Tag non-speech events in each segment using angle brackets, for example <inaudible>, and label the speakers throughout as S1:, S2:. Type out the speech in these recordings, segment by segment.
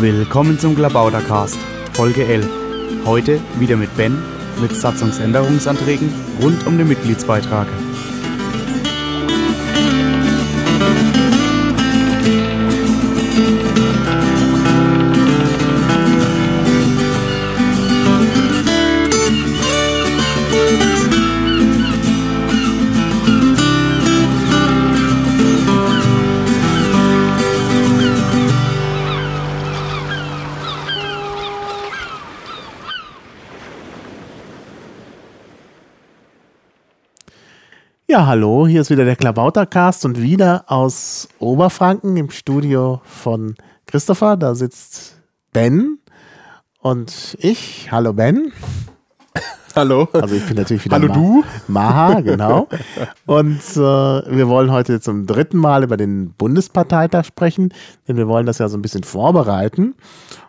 S1: Willkommen zum Klabautercast, Folge 11. Heute wieder mit Ben mit Satzungsänderungsanträgen rund um den Mitgliedsbeitrag.
S2: Ja, hallo, hier ist wieder der Klabautercast und wieder aus Oberfranken im Studio von Christopher. Da sitzt Ben und ich. Hallo Ben.
S3: Hallo.
S2: Also ich bin natürlich wieder
S3: Hallo
S2: Ma
S3: du.
S2: Maha, genau. Und äh, wir wollen heute zum dritten Mal über den Bundesparteitag sprechen, denn wir wollen das ja so ein bisschen vorbereiten.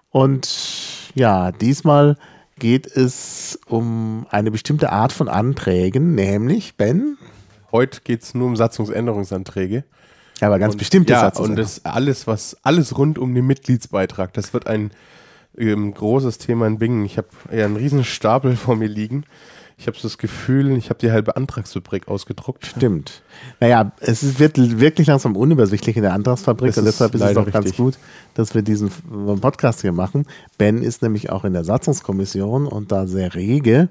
S2: Und ja, diesmal geht es um eine bestimmte Art von Anträgen, nämlich Ben.
S3: Heute geht es nur um Satzungsänderungsanträge.
S2: Ja, aber ganz
S3: und,
S2: bestimmte
S3: ja, und das alles, was alles rund um den Mitgliedsbeitrag. Das wird ein ähm, großes Thema in Bingen. Ich habe ja einen riesen Stapel vor mir liegen. Ich habe so das Gefühl, ich habe die halbe Antragsfabrik ausgedruckt.
S2: Stimmt. Naja, es ist, wird wirklich langsam unübersichtlich in der Antragsfabrik
S3: Das
S2: und deshalb ist es auch ganz gut, dass wir diesen äh, Podcast hier machen. Ben ist nämlich auch in der Satzungskommission und da sehr rege.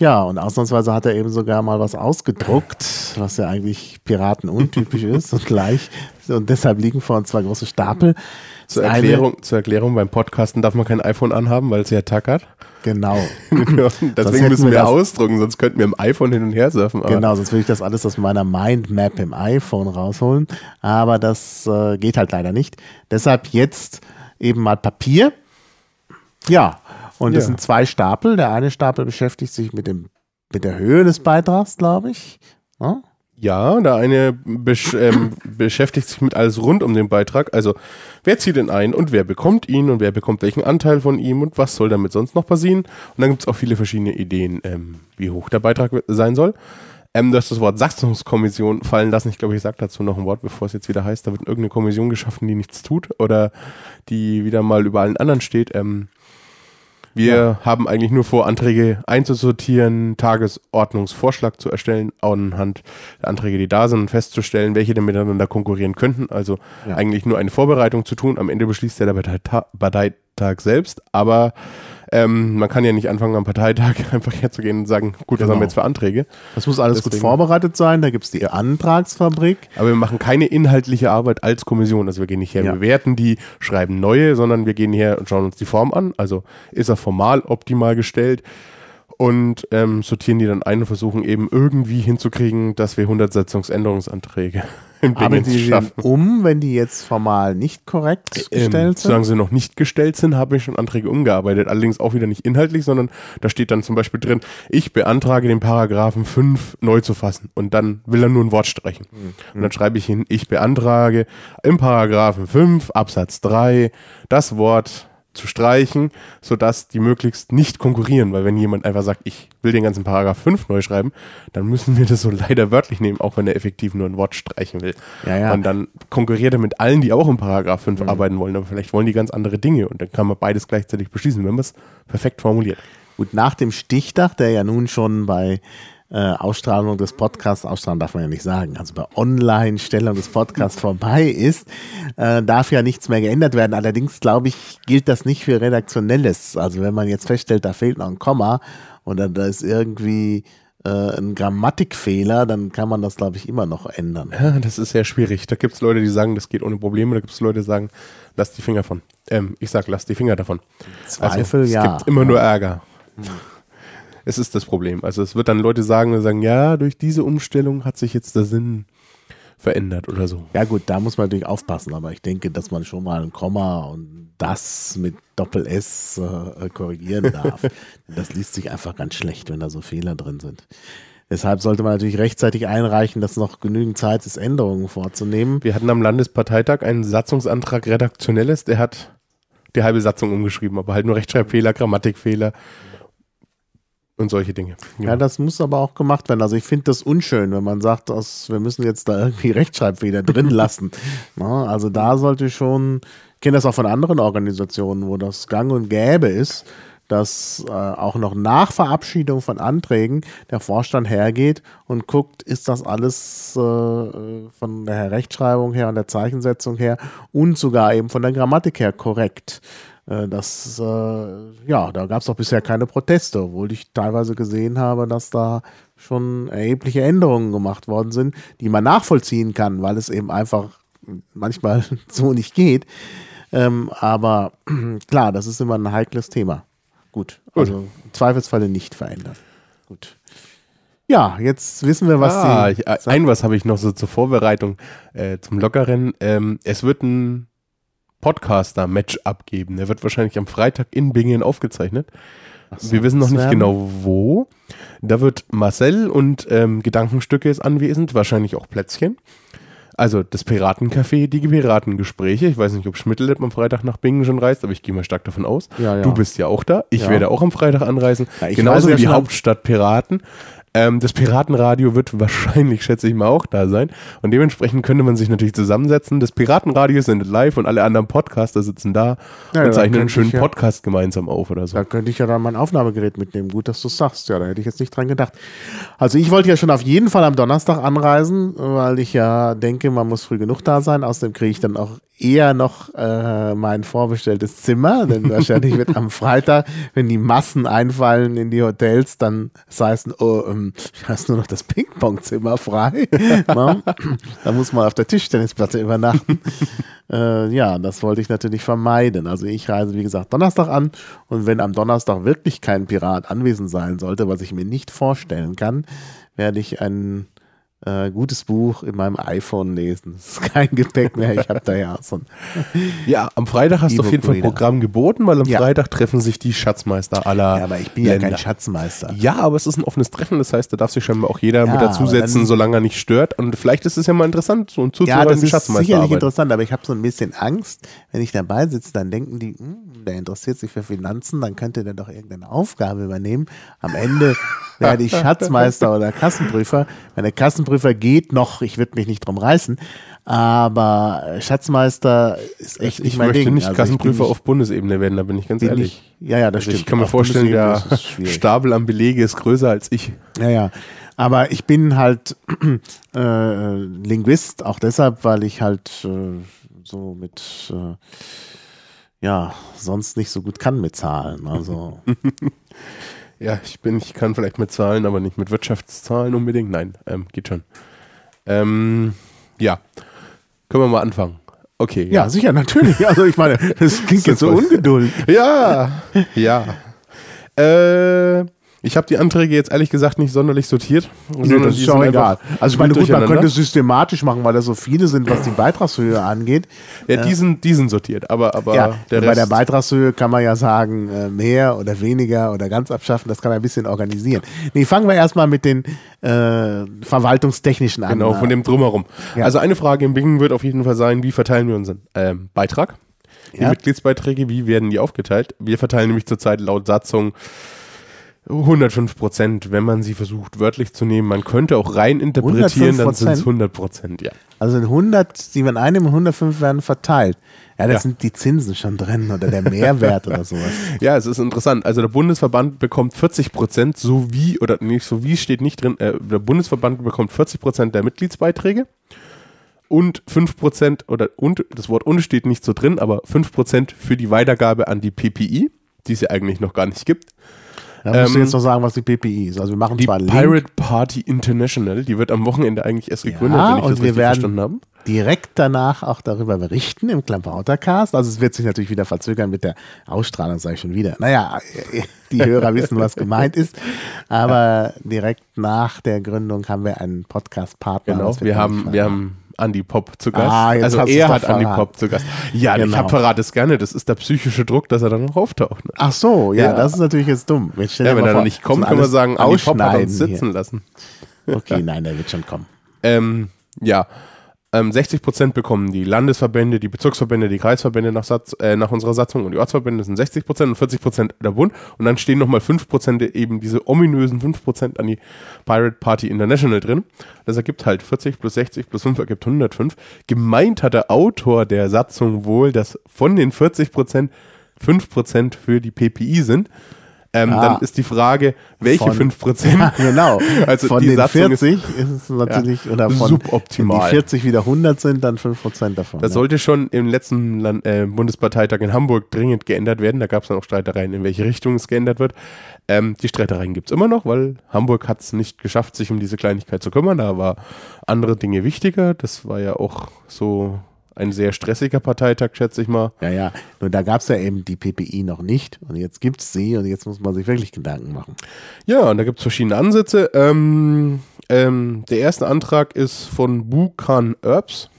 S2: Ja, und ausnahmsweise hat er eben sogar mal was ausgedruckt, was ja eigentlich Piraten untypisch <laughs> ist und gleich. Und deshalb liegen vor uns zwei große Stapel.
S3: Zur
S2: Das eine-
S3: Erklärung, zur Erklärung, beim Podcasten darf man kein iPhone anhaben, weil es ja tackert.
S2: Genau. <laughs>
S3: Deswegen müssen
S2: wir
S3: wir ausdrucken, sonst könnten wir im iPhone hin und her surfen.
S2: Genau, sonst würde ich das alles aus meiner Mindmap im iPhone rausholen. Aber das äh, geht halt leider nicht. Deshalb jetzt eben mal Papier. Ja, und das
S3: Ja.
S2: sind zwei Stapel. Der eine Stapel beschäftigt sich mit, dem, mit der Höhe des Beitrags, glaube ich. Ja?
S3: Ja, der eine besch ähm, beschäftigt sich mit alles rund um den Beitrag. Also, wer zieht ihn ein und wer bekommt ihn und wer bekommt welchen Anteil von ihm und was soll damit sonst noch passieren? Und dann gibt es auch viele verschiedene Ideen, ähm, wie hoch der Beitrag sein soll. Ähm, du hast das Wort Satzungskommission fallen lassen. Ich glaube, ich sage dazu noch ein Wort, bevor es jetzt wieder heißt, da wird irgendeine Kommission geschaffen, die nichts tut oder die wieder mal über allen anderen steht. Ähm, wir haben eigentlich nur vor, Anträge einzusortieren, Tagesordnungsvorschlag zu erstellen, anhand der Anträge, die da sind, und festzustellen, welche denn miteinander konkurrieren könnten. Also
S2: Ja.
S3: eigentlich nur eine Vorbereitung zu tun. Am Ende beschließt ja der Parteita Parteitag selbst, aber ähm, man kann ja nicht anfangen am Parteitag <laughs> einfach herzugehen und sagen, gut, was
S2: Genau.
S3: haben wir jetzt für Anträge?
S2: Das muss alles gut
S3: Deswegen-
S2: vorbereitet sein. Da gibt es die Antragsfabrik.
S3: Aber wir machen keine inhaltliche Arbeit als Kommission. Also wir gehen nicht her,
S2: Ja.
S3: bewerten die, schreiben neue, sondern wir gehen her und schauen uns die Form an. Also ist er formal optimal gestellt und ähm, sortieren die dann ein und versuchen eben irgendwie hinzukriegen, dass wir 100 Setzungsänderungsanträge in
S2: Arbeiten <laughs>
S3: Bingen
S2: die
S3: schaffen.
S2: um, wenn die jetzt formal nicht korrekt
S3: Ähm,
S2: gestellt
S3: solange
S2: sind?
S3: sie noch nicht gestellt sind, habe ich schon Anträge umgearbeitet. Allerdings auch wieder nicht inhaltlich, sondern da steht dann zum Beispiel drin, ich beantrage den Paragraphen 5 neu zu fassen. Und dann will er nur ein Wort streichen. Und dann schreibe ich hin, ich beantrage im Paragraphen 5 Absatz 3 das Wort zu streichen, sodass die möglichst nicht konkurrieren, weil wenn jemand einfach sagt, ich will den ganzen Paragraph 5 neu schreiben, dann müssen wir das so leider wörtlich nehmen, auch wenn er effektiv nur ein Wort streichen will.
S2: Ja, ja.
S3: Und dann konkurriert er mit allen, die auch im Paragraph 5 arbeiten wollen, aber vielleicht wollen die ganz andere Dinge und dann kann man beides gleichzeitig beschließen, wenn man es perfekt formuliert.
S2: Gut, nach dem Stichtag, der ja nun schon bei äh, Ausstrahlung des Podcasts, Ausstrahlung darf man ja nicht sagen, also bei Online-Stellung des Podcasts vorbei ist, äh, darf ja nichts mehr geändert werden. Allerdings, glaube ich, gilt das nicht für Redaktionelles. Also wenn man jetzt feststellt, da fehlt noch ein Komma oder da ist irgendwie äh, ein Grammatikfehler, dann kann man das, glaube ich, immer noch ändern.
S3: Ja, das ist sehr schwierig. Da gibt es Leute, die sagen, das geht ohne Probleme, da gibt es Leute, die sagen, lass die Finger von. Ähm, ich sag, lass die Finger davon.
S2: Zweifel,
S3: also, es
S2: ja.
S3: gibt immer nur Ärger. Es ist das Problem. Also es wird dann Leute sagen, sagen, ja, durch diese Umstellung hat sich jetzt der Sinn verändert oder so.
S2: Ja gut, da muss man natürlich aufpassen, aber ich denke, dass man schon mal ein Komma und das mit Doppel-S äh, korrigieren <laughs> darf. das liest sich einfach ganz schlecht, wenn da so Fehler drin sind. Deshalb sollte man natürlich rechtzeitig einreichen, dass noch genügend Zeit ist, Änderungen vorzunehmen.
S3: Wir hatten am Landesparteitag einen Satzungsantrag Redaktionelles, der hat die halbe Satzung umgeschrieben, aber halt nur Rechtschreibfehler, Grammatikfehler. Und solche Dinge.
S2: Ja, das muss aber auch gemacht werden. Also ich finde das unschön, wenn man sagt, dass wir müssen jetzt da irgendwie <laughs> Rechtschreibfehler drin lassen. <laughs> Na, also da sollte schon, ich kenne das auch von anderen Organisationen, wo das gang und gäbe ist, dass äh, auch noch nach Verabschiedung von Anträgen der Vorstand hergeht und guckt, ist das alles äh, von der Rechtschreibung her und der Zeichensetzung her und sogar eben von der Grammatik her korrekt. Äh, das, äh, ja, da gab es doch bisher keine Proteste, obwohl ich teilweise gesehen habe, dass da schon erhebliche Änderungen gemacht worden sind, die man nachvollziehen kann, weil es eben einfach manchmal <laughs> so nicht geht. Ähm, aber <clears throat> klar, das ist immer ein heikles Thema. Gut, also im Zweifelsfalle nicht verändern. Gut. Ja, jetzt wissen wir, was
S3: ah,
S2: die.
S3: ich, ein was habe ich noch so zur Vorbereitung äh, zum Lockeren. Ähm, es wird ein Podcaster-Match abgeben. Der wird wahrscheinlich am Freitag in Bingen aufgezeichnet.
S2: so,
S3: Wir wissen noch nicht genau wo. Da wird Marcel und ähm, Gedankenstücke ist anwesend, wahrscheinlich auch Plätzchen. Also das Piratencafé, die Piratengespräche. Ich weiß nicht, ob Schmittel am Freitag nach Bingen schon reist, aber ich gehe mal stark davon aus.
S2: Ja, ja.
S3: Du bist ja auch da. Ich
S2: Ja.
S3: werde auch am Freitag anreisen. Genauso wie die Hauptstadt Piraten. Ähm, das Piratenradio wird wahrscheinlich, schätze ich mal, auch da sein. Und dementsprechend könnte man sich natürlich zusammensetzen. Das Piratenradio sendet live und alle anderen Podcaster sitzen da
S2: Ja,
S3: und zeichnen einen schönen
S2: ja-
S3: Podcast gemeinsam auf oder so.
S2: Da könnte ich ja dann mein Aufnahmegerät mitnehmen. Gut, dass du es sagst. Ja, da hätte ich jetzt nicht dran gedacht. Also ich wollte ja schon auf jeden Fall am Donnerstag anreisen, weil ich ja denke, man muss früh genug da sein. Außerdem kriege ich dann auch eher noch äh, mein vorbestelltes Zimmer, denn wahrscheinlich wird am Freitag, wenn die Massen einfallen in die Hotels, dann das heißt, oh, ähm, da ist nur noch das Ping-Pong-Zimmer frei. <laughs> Da muss man auf der Tischtennisplatte übernachten. <laughs> Äh, ja, das wollte ich natürlich vermeiden. Also ich reise, wie gesagt, Donnerstag an und wenn am Donnerstag wirklich kein Pirat anwesend sein sollte, was ich mir nicht vorstellen kann, werde ich ein äh, gutes Buch in meinem iPhone lesen. Das ist kein Gepäck mehr. Ich habe da ja so ein <laughs>
S3: Ja, am Freitag hast du auf jeden Fall
S2: E-Book-Reader.
S3: Programm geboten, weil am
S2: Ja.
S3: Freitag treffen sich die Schatzmeister aller
S2: Ja, aber ich bin ja
S3: Länder.
S2: kein Schatzmeister.
S3: Ja, aber es ist ein offenes Treffen, das heißt, da darf sich scheinbar auch jeder
S2: Ja,
S3: mit dazusetzen, solange er nicht stört. Und vielleicht ist es ja mal interessant, so ein
S2: Ja,
S3: zuzuhören,
S2: das
S3: wie
S2: ist
S3: Schatzmeister
S2: sicherlich
S3: arbeiten.
S2: interessant, aber ich habe so ein bisschen Angst, wenn ich dabei sitze, dann denken die, hm, der interessiert sich für Finanzen, dann könnte der doch irgendeine Aufgabe übernehmen. Am Ende werde ich <laughs> Schatzmeister oder Kassenprüfer. Wenn der Kassenprüfer geht noch, ich würde mich nicht drum reißen, aber Schatzmeister ist echt
S3: Ich
S2: nicht mein
S3: möchte
S2: Ding.
S3: nicht
S2: Also ich bin
S3: Kassenprüfer
S2: nicht-
S3: auf Bundesebene werden, da bin ich ganz
S2: bin
S3: ehrlich.
S2: nicht- Ja, ja, das
S3: Also
S2: stimmt.
S3: ich kann mir
S2: Auf
S3: vorstellen, der. Stapel am Belege ist größer als ich.
S2: Ja, ja. Aber ich bin halt <clears throat> äh, Linguist, auch deshalb, weil ich halt äh, so mit, äh, ja, sonst nicht so gut kann mit Zahlen. Also, <laughs>
S3: Ja, ich bin, ich kann vielleicht mit Zahlen, aber nicht mit Wirtschaftszahlen unbedingt. Nein, ähm, geht schon. Ähm, ja, können wir mal anfangen. Okay.
S2: ja, sicher, natürlich. Also, ich meine, das klingt <laughs> jetzt so ungeduldig.
S3: Ja, ja. <laughs> Äh, ich habe die Anträge jetzt ehrlich gesagt nicht sonderlich sortiert.
S2: Nee, das ist auch egal. Also, ich meine, gut, man könnte es systematisch machen, weil das so viele sind, was die Beitragshöhe angeht.
S3: Ja, die sind, die sind sortiert, aber, aber
S2: Ja,
S3: der
S2: bei der Beitragshöhe kann man ja sagen, äh, mehr oder weniger oder ganz abschaffen, das kann man ein bisschen organisieren. Nee, fangen wir erstmal mit den äh, verwaltungstechnischen an.
S3: Genau, von dem Drumherum.
S2: Ja.
S3: Also eine Frage im Bingen wird auf jeden Fall sein, wie verteilen wir unseren ähm, Beitrag? Die
S2: Ja.
S3: Mitgliedsbeiträge, wie werden die aufgeteilt? Wir verteilen nämlich zurzeit laut Satzung 105 Prozent, wenn man sie versucht wörtlich zu nehmen. Man könnte auch rein interpretieren, dann sind es 100 Prozent, ja.
S2: Also in 100, die man einnimmt, 105 werden verteilt. Ja, das
S3: Ja.
S2: sind die Zinsen schon drin oder der Mehrwert oder sowas. <laughs>
S3: Ja, es ist interessant. Also der Bundesverband bekommt 40 Prozent, so wie, oder nicht so wie steht nicht drin, äh, der Bundesverband bekommt 40 Prozent der Mitgliedsbeiträge und 5 Prozent, oder und, das Wort und steht nicht so drin, aber 5 Prozent für die Weitergabe an die PPI, die es ja eigentlich noch gar nicht gibt.
S2: Da musst du
S3: Ähm,
S2: jetzt noch sagen, was die PPI ist. Also wir machen
S3: Die
S2: zwar
S3: Pirate
S2: Link
S3: Party International, die wird am Wochenende eigentlich erst gegründet,
S2: Ja,
S3: wenn ich
S2: und
S3: das
S2: wir werden-
S3: verstanden habe.
S2: direkt danach auch darüber berichten im Klampautercast. Also es wird sich natürlich wieder verzögern mit der Ausstrahlung, sage ich schon wieder. Naja, <laughs> die Hörer wissen, was gemeint ist. Aber direkt nach der Gründung haben wir einen Podcast-Partner.
S3: Genau, wir haben, wir haben Andy Pop zu Gast.
S2: Ah, jetzt
S3: also er hat Andy
S2: verraten.
S3: Pop zu Gast. Ja, ich
S2: Genau.
S3: hab verrate es gerne. Das ist der psychische Druck, dass er dann noch auftaucht. Ne?
S2: Ach so, ja,
S3: Ja.
S2: das ist natürlich jetzt dumm. Jetzt
S3: Ja, wenn er dann nicht kommt, können wir sagen, Andy Pop hat uns sitzen lassen.
S2: hier. Okay, nein, der wird schon kommen.
S3: Ähm, ja. Ähm, 60 Prozent bekommen die Landesverbände, die Bezirksverbände, die Kreisverbände nach, Satz, äh, nach unserer Satzung und die Ortsverbände sind 60 Prozent und 40 Prozent der Bund. Und dann stehen nochmal 5 Prozent eben diese ominösen 5 Prozent an die Pirate Party International drin. Das ergibt halt 40 plus 60 plus 5 ergibt 105. Gemeint hat der Autor der Satzung wohl, dass von den 40 Prozent 5 Prozent für die PPI sind. Ähm,
S2: Ah.
S3: Dann ist die Frage, welche
S2: Von-
S3: 5 Prozent? <laughs>
S2: Ja, genau.
S3: Also
S2: von
S3: die
S2: den
S3: Satzung ist-
S2: 40 ist, es natürlich, oder von
S3: suboptimal.
S2: Wenn die 40 wieder 100 sind, dann 5% davon.
S3: Das
S2: ja.
S3: sollte schon im letzten Land, äh, Bundesparteitag in Hamburg dringend geändert werden. Da gab es dann auch Streitereien, in welche Richtung es geändert wird. Ähm, die Streitereien gibt es immer noch, weil Hamburg hat es nicht geschafft, sich um diese Kleinigkeit zu kümmern. Da war andere Dinge wichtiger. Das war ja auch so ein sehr stressiger Parteitag, schätze ich mal.
S2: Ja, ja. Nur da gab es ja eben die PPI noch nicht. Und jetzt gibt es sie und jetzt muss man sich wirklich Gedanken machen.
S3: Ja, und da gibt es verschiedene Ansätze. Ähm, ähm, der erste Antrag ist von Bukan Erbs,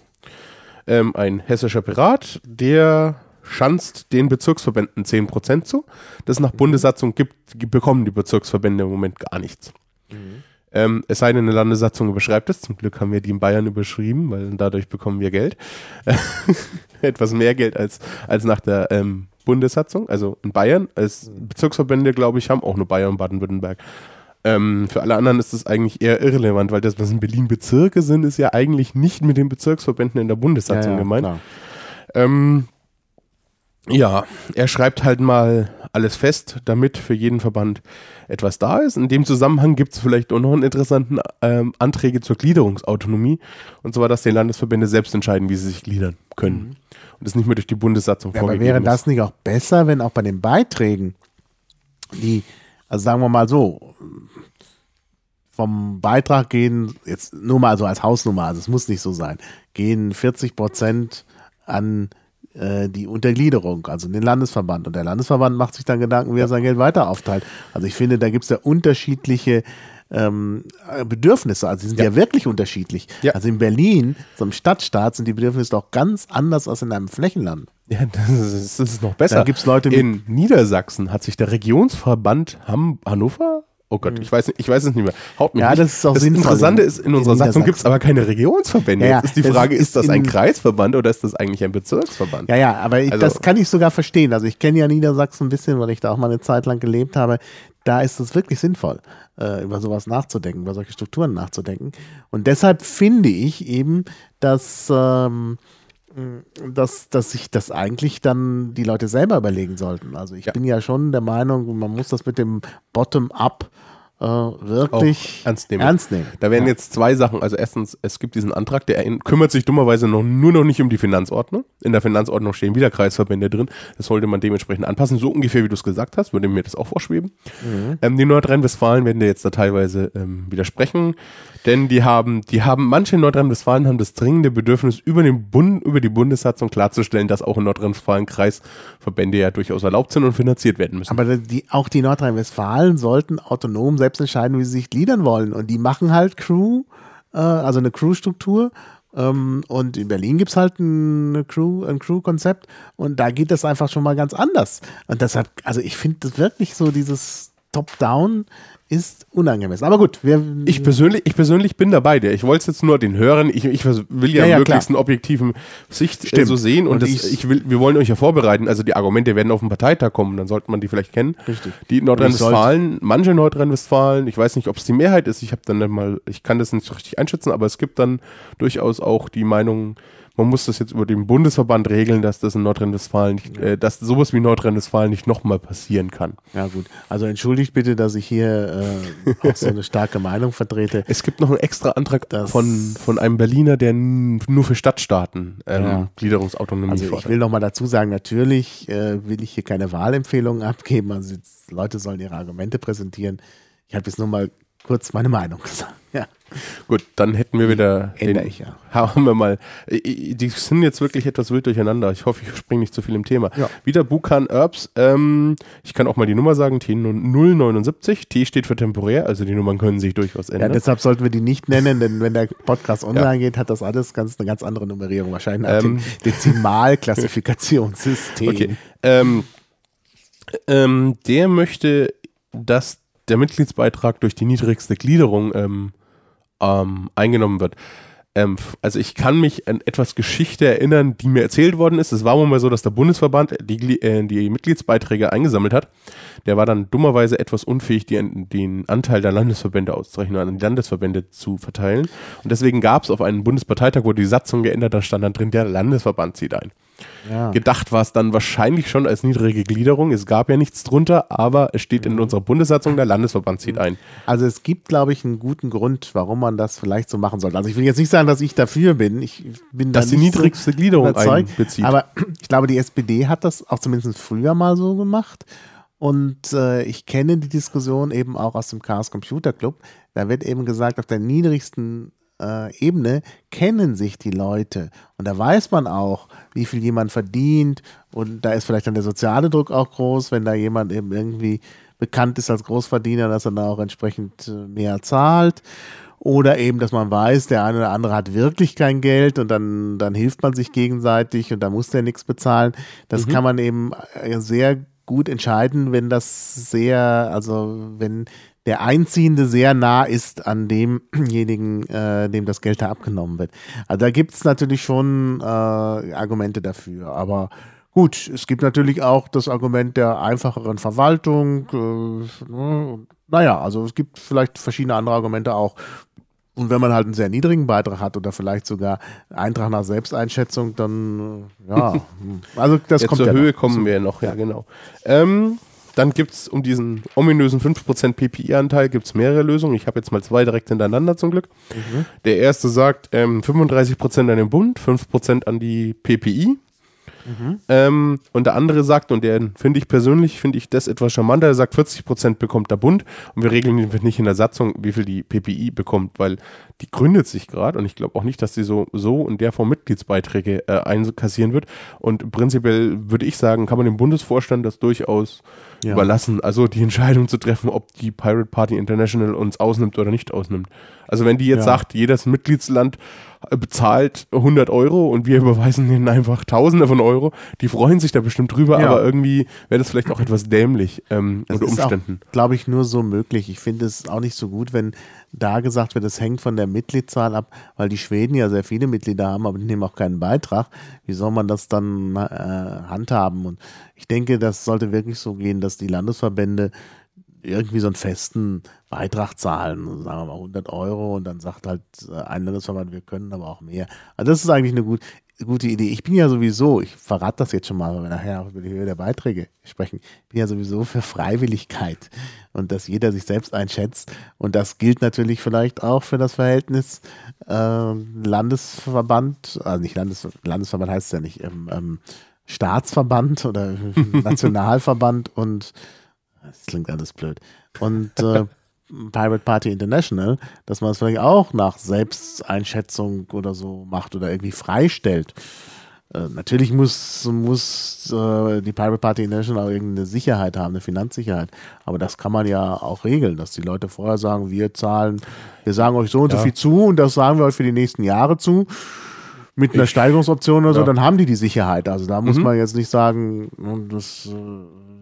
S3: ähm, ein hessischer Pirat, der schanzt den Bezirksverbänden 10% zu. Das nach Bundessatzung gibt, bekommen die Bezirksverbände im Moment gar nichts. Ähm, es sei denn, eine Landessatzung überschreibt es. Zum Glück haben wir die in Bayern überschrieben, weil dadurch bekommen wir Geld. <laughs> Etwas mehr Geld als, als nach der ähm, Bundessatzung. Also in Bayern, als Bezirksverbände, glaube ich, haben auch nur Bayern und Baden-Württemberg. Ähm, für alle anderen ist das eigentlich eher irrelevant, weil das, was in Berlin Bezirke sind, ist ja eigentlich nicht mit den Bezirksverbänden in der Bundessatzung gemeint.
S2: klar.
S3: Ähm, ja, er schreibt halt mal alles fest, damit für jeden Verband etwas da ist. In dem Zusammenhang gibt es vielleicht auch noch einen interessanten ähm, Anträge zur Gliederungsautonomie. Und zwar, dass die Landesverbände selbst entscheiden, wie sie sich gliedern können. Und das nicht mehr durch die Bundessatzung
S2: Ja, aber
S3: vorgegeben
S2: wäre
S3: ist.
S2: das nicht auch besser, wenn auch bei den Beiträgen, die, also sagen wir mal so, vom Beitrag gehen, jetzt nur mal so als Hausnummer, also es muss nicht so sein, gehen 40 Prozent an die Untergliederung, also den Landesverband. Und der Landesverband macht sich dann Gedanken, wie er sein Geld weiter aufteilt. Also ich finde, da gibt es ja unterschiedliche ähm, äh, Bedürfnisse. Also die sind ja,
S3: Ja.
S2: wirklich unterschiedlich.
S3: Ja.
S2: Also in Berlin, so einem Stadtstaat, sind die Bedürfnisse doch ganz anders als in einem Flächenland.
S3: Ja, <laughs> das ist, das ist noch besser.
S2: Da gibt's Leute
S3: In Niedersachsen hat sich der Regionsverband Ham Hannover. Oh Gott, ich weiß, ich weiß es nicht mehr. Haut mich
S2: Ja, das ist auch
S3: das
S2: sinnvoll
S3: Interessante
S2: in-
S3: ist, in
S2: in
S3: unserer Satzung
S2: Niedersachsen.
S3: gibt es aber keine Regionsverbände.
S2: Ja, ja,
S3: Jetzt ist die
S2: das
S3: Frage,
S2: ist
S3: ist das ein
S2: in-
S3: Kreisverband oder ist das eigentlich ein Bezirksverband?
S2: Ja, ja, aber ich,
S3: Also-
S2: das kann ich sogar verstehen. Also ich kenne ja Niedersachsen ein bisschen, weil ich da auch mal eine Zeit lang gelebt habe. Da ist es wirklich sinnvoll, äh, über sowas nachzudenken, über solche Strukturen nachzudenken. Und deshalb finde ich eben, dass, ähm, dass, dass sich das eigentlich dann die Leute selber überlegen sollten. Also ich
S3: Ja.
S2: bin ja schon der Meinung, man muss das mit dem Bottom-up äh, wirklich
S3: ernst nehmen.
S2: Ernst nehmen.
S3: Da werden
S2: Ja.
S3: jetzt zwei Sachen. Also erstens, es gibt diesen Antrag, der kümmert sich dummerweise noch, nur noch nicht um die Finanzordnung. In der Finanzordnung stehen wieder Kreisverbände drin. Das sollte man dementsprechend anpassen. So ungefähr, wie du es gesagt hast, würde mir das auch vorschweben. Ähm, die Nordrhein-Westfalen werden dir jetzt da teilweise ähm, widersprechen. Denn die haben, die haben, manche in Nordrhein-Westfalen haben das dringende Bedürfnis, über den Bund, über die Bundessatzung klarzustellen, dass auch in Nordrhein-Westfalen Kreisverbände ja durchaus erlaubt sind und finanziert werden müssen.
S2: Aber die, auch die Nordrhein-Westfalen sollten autonom selbst entscheiden, wie sie sich gliedern wollen. Und die machen halt Crew, äh, also eine Crew-Struktur. Ähm, und in Berlin gibt es halt eine Crew, ein Crew-Konzept. Und da geht das einfach schon mal ganz anders. Und deshalb, also ich finde das wirklich so, dieses Top-Down ist unangemessen. Aber gut, wir.
S3: Ich persönlich, ich persönlich bin dabei. Der. Ich wollte es jetzt nur den Hörern, ich, ich will ja,
S2: Ja, ja,
S3: möglichst einen objektiven Sicht äh,
S2: Stimmt.
S3: so sehen und,
S2: Und
S3: das,
S2: ich-
S3: ich will, wir wollen euch ja vorbereiten. Also die Argumente werden auf den Parteitag kommen, dann sollte man die vielleicht kennen.
S2: Richtig.
S3: Die in Nordrhein-Westfalen, manche in Nordrhein-Westfalen, ich weiß nicht, ob es die Mehrheit ist, ich habe dann mal, ich kann das nicht so richtig einschätzen, aber es gibt dann durchaus auch die Meinung, man muss das jetzt über den Bundesverband regeln, dass das in Nordrhein-Westfalen nicht, äh, dass sowas wie Nordrhein-Westfalen nicht nochmal passieren kann.
S2: ja, gut. Also entschuldigt bitte, dass ich hier äh, auch so eine starke Meinung vertrete. <laughs>
S3: Es gibt noch einen extra Antrag von, von einem Berliner, der nur für Stadtstaaten ähm,
S2: Ja.
S3: Gliederungsautonomie
S2: Also ich will noch mal dazu sagen, natürlich äh, will ich hier keine Wahlempfehlungen abgeben. Also Leute sollen ihre Argumente präsentieren. Ich habe jetzt nur mal kurz meine Meinung gesagt. <laughs> Ja.
S3: Gut, dann hätten wir wieder.
S2: Ändere ich, ja. <laughs>
S3: Haben wir mal. Die sind jetzt wirklich etwas wild durcheinander. Ich hoffe, ich springe nicht zu viel im Thema.
S2: Ja.
S3: Wieder Bukan Herbs. Ähm, ich kann auch mal die Nummer sagen: T079. T steht für temporär, also die Nummern können sich durchaus
S2: ja,
S3: ändern.
S2: deshalb sollten wir die nicht nennen, denn wenn der Podcast <laughs> online geht, hat das alles ganz, eine ganz andere Nummerierung. Wahrscheinlich
S3: Ähm.
S2: Dezimalklassifikationssystem.
S3: Okay. Ähm, ähm, der möchte, dass der Mitgliedsbeitrag durch die niedrigste Gliederung ähm, ähm, eingenommen wird. Ähm, also ich kann mich an etwas Geschichte erinnern, die mir erzählt worden ist. Es war wohl mal so, dass der Bundesverband die, äh, die Mitgliedsbeiträge eingesammelt hat. Der war dann dummerweise etwas unfähig, die, den Anteil der Landesverbände auszurechnen, an die Landesverbände zu verteilen. Und deswegen gab es auf einem Bundesparteitag, wo die Satzung geändert, da stand dann drin, der Landesverband zieht ein. Ja. Gedacht war es dann wahrscheinlich schon als niedrige Gliederung. Es gab ja nichts drunter, aber es steht in unserer Bundessatzung, der Landesverband zieht ein.
S2: Also es gibt, glaube ich, einen guten Grund, warum man das vielleicht so machen sollte. Also ich will jetzt nicht sagen, dass ich dafür bin. Ich bin
S3: dass da die niedrigste so Gliederung einbezieht.
S2: Aber ich glaube, die SPD hat das auch zumindest früher mal so gemacht. Und äh, ich kenne die Diskussion eben auch aus dem Chaos Computer Club. Da wird eben gesagt, auf der niedrigsten äh, Ebene kennen sich die Leute. Und da weiß man auch, wie viel jemand verdient. Und da ist vielleicht dann der soziale Druck auch groß, wenn da jemand eben irgendwie bekannt ist als Großverdiener, dass er da auch entsprechend äh, mehr zahlt. Oder eben, dass man weiß, der eine oder andere hat wirklich kein Geld und dann, dann hilft man sich gegenseitig und da muss der nichts bezahlen. Das mhm. kann man eben äh, sehr gut entscheiden, wenn das sehr, also wenn der Einziehende sehr nah ist an demjenigen, äh, dem das Geld da abgenommen wird. Also da gibt es natürlich schon äh, Argumente dafür, aber gut, es gibt natürlich auch das Argument der einfacheren Verwaltung. Äh, ne? Naja, also es gibt vielleicht verschiedene andere Argumente auch. Und wenn man halt einen sehr niedrigen Beitrag hat oder vielleicht sogar Eintrag nach Selbsteinschätzung, dann äh, ja, <laughs>
S3: also das Jetzt kommt zur ja Höhe noch. kommen wir noch, ja genau. Ähm, dann gibt es um diesen ominösen 5% PPI-Anteil gibt's mehrere Lösungen. Ich habe jetzt mal zwei direkt hintereinander zum Glück. Mhm. Der erste sagt ähm, 35% an den Bund, 5% an die PPI. Mhm. Ähm, und der andere sagt, und der finde ich persönlich, finde ich das etwas charmanter, der sagt, 40 Prozent bekommt der Bund und wir regeln nicht in der Satzung, wie viel die PPI bekommt, weil die gründet sich gerade und ich glaube auch nicht, dass sie so, so in der Form Mitgliedsbeiträge äh, einkassieren wird. Und prinzipiell würde ich sagen, kann man dem Bundesvorstand das durchaus ja. überlassen, also die Entscheidung zu treffen, ob die Pirate Party International uns ausnimmt oder nicht ausnimmt. Also wenn die jetzt ja. sagt, jedes Mitgliedsland bezahlt 100 Euro und wir überweisen denen einfach Tausende von Euro. Die freuen sich da bestimmt drüber, ja. aber irgendwie wäre das vielleicht auch etwas dämlich ähm,
S2: unter Umständen. Glaube ich, nur so möglich. Ich finde es auch nicht so gut, wenn da gesagt wird, es hängt von der Mitgliedszahl ab, weil die Schweden ja sehr viele Mitglieder haben, aber die nehmen auch keinen Beitrag. Wie soll man das dann äh, handhaben? Und ich denke, das sollte wirklich so gehen, dass die Landesverbände irgendwie so einen festen Beitrag zahlen, sagen wir mal 100 Euro und dann sagt halt äh, ein Landesverband, wir können aber auch mehr. Also das ist eigentlich eine gut, gute Idee. Ich bin ja sowieso, ich verrate das jetzt schon mal, wenn wir nachher auch über die Höhe der Beiträge sprechen, ich bin ja sowieso für Freiwilligkeit und dass jeder sich selbst einschätzt und das gilt natürlich vielleicht auch für das Verhältnis äh, Landesverband, also nicht Landes, Landesverband heißt es ja nicht, ähm, ähm, Staatsverband oder <laughs> Nationalverband und das klingt alles blöd. Und äh, Pirate Party International, dass man es vielleicht auch nach Selbsteinschätzung oder so macht oder irgendwie freistellt. Äh, natürlich muss, muss äh, die Pirate Party International auch irgendeine Sicherheit haben, eine Finanzsicherheit. Aber das kann man ja auch regeln, dass die Leute vorher sagen, wir zahlen, wir sagen euch so und ja. so viel zu und das sagen wir euch für die nächsten Jahre zu. Mit einer Steigerungsoption oder so, ja. dann haben die die Sicherheit. Also da muss mhm. man jetzt nicht sagen, das äh,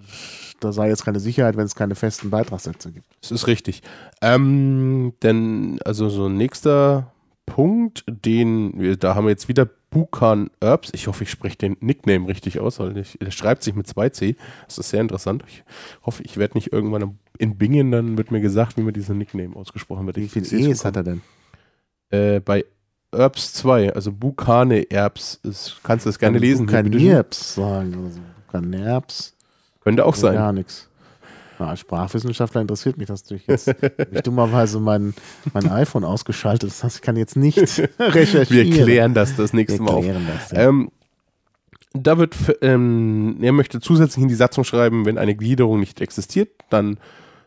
S2: da sei jetzt keine Sicherheit, wenn es keine festen Beitragssätze gibt.
S3: Das ist richtig. Ähm, denn, also so ein nächster Punkt, den, da haben wir jetzt wieder Bukan Herbs. Ich hoffe, ich spreche den Nickname richtig aus, weil ich, der schreibt sich mit 2C. Das ist sehr interessant. Ich hoffe, ich werde nicht irgendwann in Bingen, dann wird mir gesagt, wie man diesen Nickname ausgesprochen wird.
S2: Wie viele E's hat er denn?
S3: Äh, bei Herbs 2, also Bukane Erbs. kannst du das gerne lesen.
S2: Bukanerbs sagen. Also Bukanerbs.
S3: Könnte auch sein.
S2: Gar nichts. Na, als Sprachwissenschaftler interessiert mich das natürlich jetzt. Habe ich dummerweise mein, mein iPhone ausgeschaltet. Das heißt, ich kann jetzt nicht <laughs> recherchieren.
S3: Wir klären das das nächste Mal auf. Das, ja. ähm, da wird, ähm, er möchte zusätzlich in die Satzung schreiben, wenn eine Gliederung nicht existiert, dann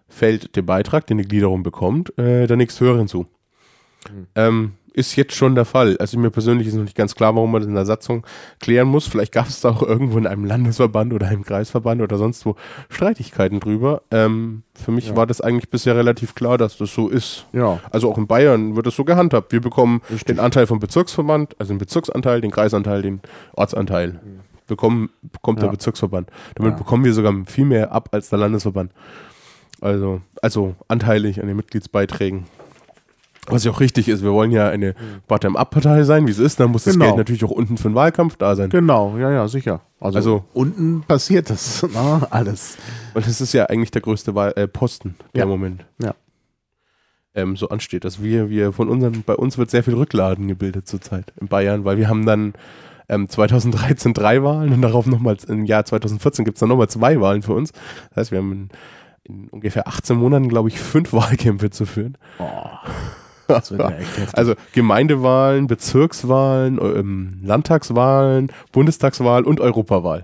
S3: fällt der Beitrag, den die Gliederung bekommt, äh, der höher hinzu. Mhm. Ähm, ist jetzt schon der Fall. Also mir persönlich ist noch nicht ganz klar, warum man das in der Satzung klären muss. Vielleicht gab es da auch irgendwo in einem Landesverband oder einem Kreisverband oder sonst wo Streitigkeiten drüber. Ähm, für mich ja. war das eigentlich bisher relativ klar, dass das so ist.
S2: Ja.
S3: Also auch in Bayern wird es so gehandhabt. Wir bekommen Richtig. den Anteil vom Bezirksverband, also den Bezirksanteil, den Kreisanteil, den Ortsanteil. Mhm. Bekommen, bekommt ja. der Bezirksverband. Damit bekommen wir sogar viel mehr ab als der Landesverband. Also, also anteilig an den Mitgliedsbeiträgen. Was ja auch richtig ist, wir wollen ja eine Bottom-up-Partei sein, wie es ist, dann muss das
S2: Genau.
S3: Geld natürlich auch unten für den Wahlkampf da sein.
S2: Genau, ja, ja, sicher. Also,
S3: Also-
S2: unten passiert das, <laughs> ne? alles.
S3: Und es ist ja eigentlich der größte Wahl äh, Posten, der
S2: Ja.
S3: im Moment
S2: Ja.
S3: ähm, so ansteht. Dass wir, wir von unseren, bei uns wird sehr viel Rückladen gebildet zurzeit in Bayern, weil wir haben dann ähm, 2013 drei Wahlen und darauf nochmal im Jahr 2014 gibt es dann nochmal zwei Wahlen für uns. Das heißt, wir haben in, in ungefähr 18 Monaten, glaube ich, fünf <laughs> Wahlkämpfe zu führen.
S2: Das wird ja. <laughs>
S3: Also Gemeindewahlen, Bezirkswahlen, ähm, Landtagswahlen, Bundestagswahl und Europawahl.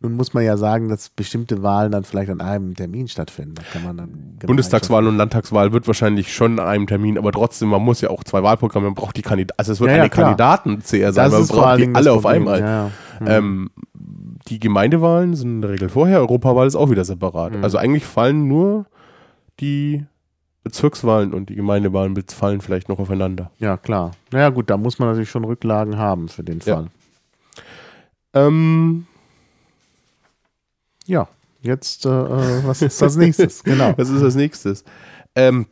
S2: Nun muss man ja sagen, dass bestimmte Wahlen dann vielleicht an einem Termin stattfinden. Dann
S3: Bundestagswahl und Landtagswahl wird wahrscheinlich schon an einem Termin, aber trotzdem, man muss ja auch zwei Wahlprogramme, man braucht die Kandidaten, also es wird
S2: Ja,
S3: eine. Kandidaten-CR sein, man braucht die alle auf einmal.
S2: Ja, ja.
S3: Ähm, die Gemeindewahlen sind in der Regel vorher, Europawahl ist auch wieder separat.
S2: Mhm.
S3: Also eigentlich fallen nur die Bezirkswahlen und die Gemeindewahlen fallen vielleicht noch aufeinander.
S2: ja, klar. Naja, gut, da muss man natürlich schon Rücklagen haben für den
S3: Ja.
S2: Fall.
S3: Ähm,
S2: Ja, jetzt, äh, äh, was ist das nächstes? <laughs> Genau.
S3: Was ist als nächstes? Ähm,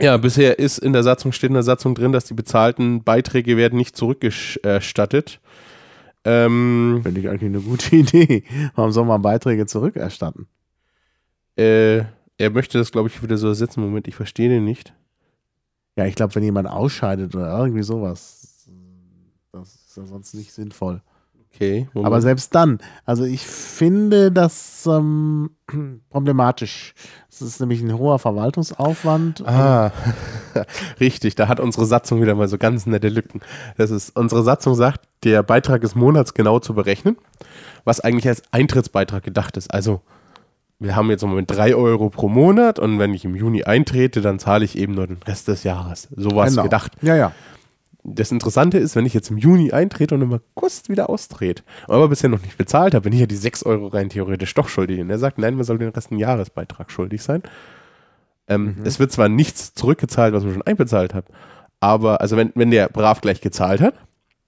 S3: ja, bisher ist in der Satzung, steht in der Satzung drin, dass die bezahlten Beiträge werden nicht zurückerstattet. Ähm,
S2: Finde ich eigentlich eine gute <laughs> Idee. Warum soll man Beiträge zurückerstatten?
S3: äh, er möchte das, glaube ich, wieder so ersetzen. Moment, ich verstehe den nicht.
S2: Ja, ich glaube, wenn jemand ausscheidet oder irgendwie sowas, das ist ja sonst nicht sinnvoll.
S3: Okay. Moment.
S2: Aber selbst dann, also ich finde das ähm, <clears throat> problematisch. Es ist nämlich ein hoher Verwaltungsaufwand.
S3: Ah, <laughs> richtig, da hat unsere Satzung wieder mal so ganz nette Lücken. Das ist, unsere Satzung sagt, der Beitrag ist monatsgenau zu berechnen, was eigentlich als Eintrittsbeitrag gedacht ist. Also, wir haben jetzt im Moment drei Euro pro Monat und wenn ich im Juni eintrete, dann zahle ich eben nur den Rest des Jahres. So war es
S2: Genau.
S3: gedacht.
S2: Ja, ja.
S3: Das Interessante ist, wenn ich jetzt im Juni eintrete und im August wieder austrete, aber bisher noch nicht bezahlt habe, bin ich ja die 6 Euro rein theoretisch doch schuldig. Und er sagt, nein, man soll den Rest einen Jahresbeitrag schuldig sein. Ähm, Es wird zwar nichts zurückgezahlt, was man schon einbezahlt hat, aber also wenn, wenn der brav gleich gezahlt hat,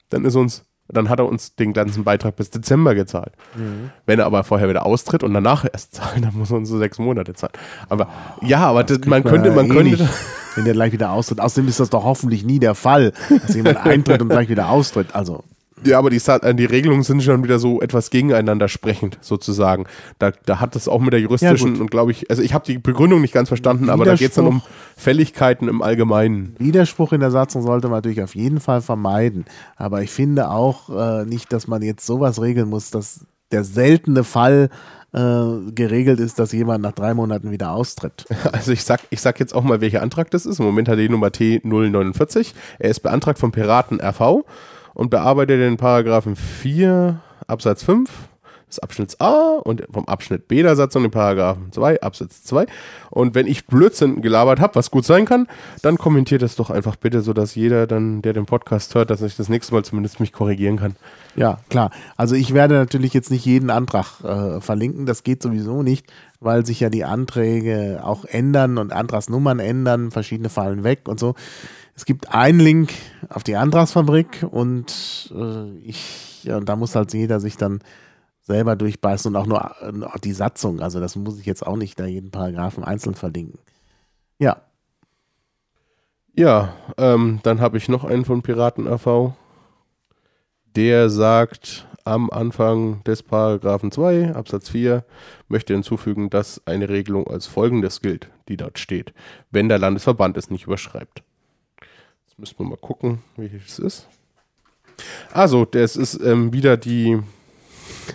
S3: dann ist uns, dann hat er uns den ganzen Beitrag bis Dezember gezahlt. Wenn er aber vorher wieder austritt und danach erst <laughs> zahlt, dann muss er uns so sechs Monate zahlen. Aber ja, aber das, man
S2: kriegt
S3: könnte, man
S2: eh
S3: könnte.
S2: nicht, wenn der gleich wieder austritt. Außerdem ist das doch hoffentlich nie der Fall, dass jemand <laughs> eintritt und gleich wieder austritt. Also,
S3: Ja, aber die, äh, die Regelungen sind schon wieder so etwas gegeneinander sprechend, sozusagen. Da, da hat es auch mit der juristischen
S2: gut.
S3: und glaube ich, also ich habe die Begründung nicht ganz verstanden, aber da geht es dann um Fälligkeiten im Allgemeinen.
S2: Widerspruch in der Satzung sollte man natürlich auf jeden Fall vermeiden. Aber ich finde auch äh, nicht, dass man jetzt sowas regeln muss, dass der seltene Fall äh, geregelt ist, dass jemand nach drei Monaten wieder austritt. <laughs>
S3: Also ich sag, ich sag jetzt auch mal, welcher Antrag das ist. Im Moment hat er die Nummer T049. Er ist beantragt vom Piraten RV und bearbeitet den Paragraphen 4 Absatz 5 des Abschnitts A und vom Abschnitt B der Satzung den Paragraphen 2 Absatz 2. Und wenn ich Blödsinn gelabert habe, was gut sein kann, dann kommentiert das doch einfach bitte, sodass jeder dann, der den Podcast hört, dass ich das nächste Mal zumindest mich korrigieren kann.
S2: Ja, klar. Also ich werde natürlich jetzt nicht jeden Antrag äh, verlinken, das geht sowieso nicht, weil sich ja die Anträge auch ändern und Antragsnummern ändern, verschiedene fallen weg und so. Es gibt einen Link auf die Antragsfabrik und äh, ich, ja, und da muss halt jeder sich dann selber durchbeißen und auch nur äh, auch die Satzung. Also das muss ich jetzt auch nicht da jeden Paragraphen einzeln verlinken. Ja,
S3: Ja, ähm, dann habe ich noch einen von Piraten AV. Der sagt am Anfang des Paragraphen 2 Absatz 4 möchte hinzufügen, dass eine Regelung als folgendes gilt, die dort steht, wenn der Landesverband es nicht überschreibt. Jetzt müssen wir mal gucken, welches es ist. Also, das ist ähm, wieder die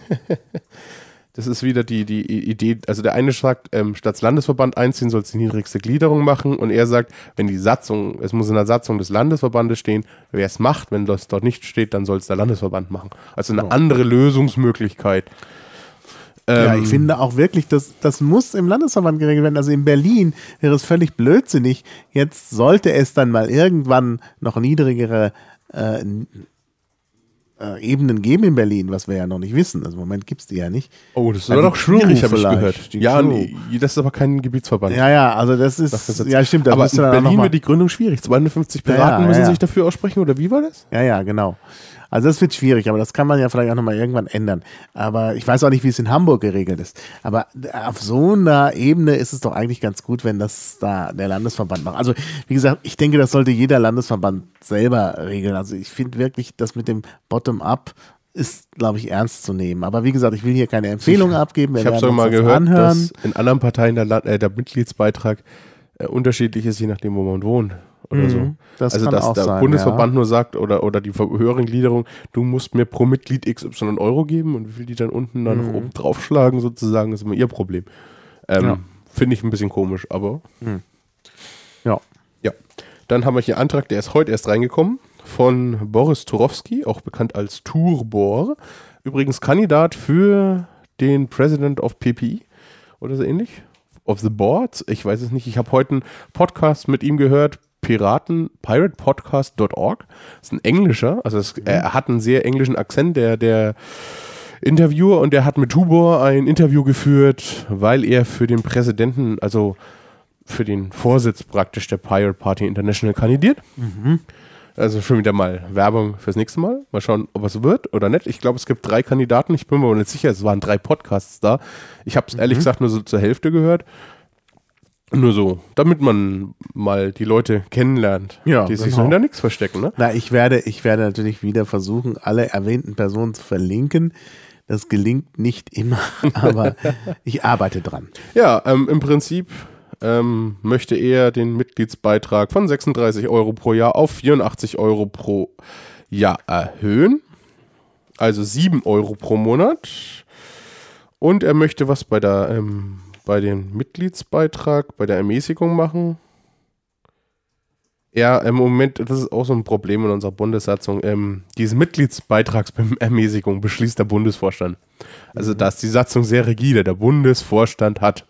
S3: <laughs> Das ist wieder die, die Idee, also der eine sagt, ähm, statt Landesverband einziehen soll es die niedrigste Gliederung machen und er sagt, wenn die Satzung, es muss in der Satzung des Landesverbandes stehen, wer es macht, wenn das dort nicht steht, dann soll es der Landesverband machen. Also eine andere Lösungsmöglichkeit.
S2: Ja,
S3: Ähm,
S2: ich finde auch wirklich, das, das muss im Landesverband geregelt werden. Also in Berlin wäre es völlig blödsinnig. Jetzt sollte es dann mal irgendwann noch niedrigere äh, äh, Ebenen geben in Berlin, was wir ja noch nicht wissen. Also im Moment gibt es die ja nicht.
S3: Oh, das ist
S2: Ja,
S3: aber doch schwierig, habe ich gehört.
S2: die
S3: Ja, nee, das ist aber kein Gebietsverband.
S2: Ja, ja, also das
S3: Das
S2: ist,
S3: ist
S2: ja stimmt,
S3: aber in Berlin wird die Gründung schwierig. 250
S2: Ja,
S3: Piraten
S2: ja,
S3: müssen
S2: ja.
S3: sich dafür aussprechen, oder wie war das?
S2: Ja, ja, genau. Also das wird schwierig, aber das kann man ja vielleicht auch nochmal irgendwann ändern. Aber ich weiß auch nicht, wie es in Hamburg geregelt ist. Aber auf so einer Ebene ist es doch eigentlich ganz gut, wenn das da der Landesverband macht. Also wie gesagt, ich denke, das sollte jeder Landesverband selber regeln. Also ich finde wirklich, das mit dem Bottom-up ist, glaube ich, ernst zu nehmen. Aber wie gesagt, ich will hier keine Empfehlung abgeben. Wir
S3: Ich habe
S2: uns
S3: mal gehört,
S2: anhören.
S3: dass in anderen Parteien der, äh, der Mitgliedsbeitrag äh, unterschiedlich ist, je nachdem, wo man wohnt oder
S2: Mhm,
S3: so.
S2: das
S3: also, dass der
S2: sein,
S3: Bundesverband nur sagt oder, oder die höheren Gliederung, du musst mir pro Mitglied XY Euro geben und wie viel die dann unten dann noch oben draufschlagen, sozusagen, ist immer ihr Problem. Ähm,
S2: Mhm. Ja.
S3: Finde ich ein bisschen komisch, aber
S2: Ja.
S3: ja. Dann haben wir hier einen Antrag, der ist heute erst reingekommen, von Boris Turowski, auch bekannt als Turbor. Übrigens Kandidat für den President of PPI oder so ähnlich. Of the Board. Ich weiß es nicht. Ich habe heute einen Podcast mit ihm gehört. Piraten, piratepodcast.org. Das ist ein englischer, also es, er hat einen sehr englischen Akzent, der, der Interviewer und der hat mit Tubor ein Interview geführt, weil er für den Präsidenten, also für den Vorsitz praktisch der Pirate Party International kandidiert. Also schon wieder mal Werbung fürs nächste Mal. Mal schauen, ob es wird oder nicht. Ich glaube, es gibt drei Kandidaten. Ich bin mir aber nicht sicher. Es waren drei Podcasts da. Ich habe es ehrlich gesagt nur so zur Hälfte gehört. Nur so, damit man mal die Leute kennenlernt,
S2: Ja,
S3: die sich
S2: genau.
S3: so hinter nichts verstecken. Ne?
S2: Na, ich werde, ich werde natürlich wieder versuchen, alle erwähnten Personen zu verlinken. Das gelingt nicht immer, <laughs> aber ich arbeite dran.
S3: Ja, ähm, im Prinzip ähm, möchte er den Mitgliedsbeitrag von 36 Euro pro Jahr auf 84 Euro pro Jahr erhöhen. Also 7 Euro pro Monat. Und er möchte was bei der ähm, bei dem Mitgliedsbeitrag, bei der Ermäßigung machen. Ja, im Moment, das ist auch so ein Problem in unserer Bundessatzung. Ähm, diese Mitgliedsbeitragsermäßigung beschließt der Bundesvorstand. Also da ist die Satzung sehr rigide. Der Bundesvorstand hat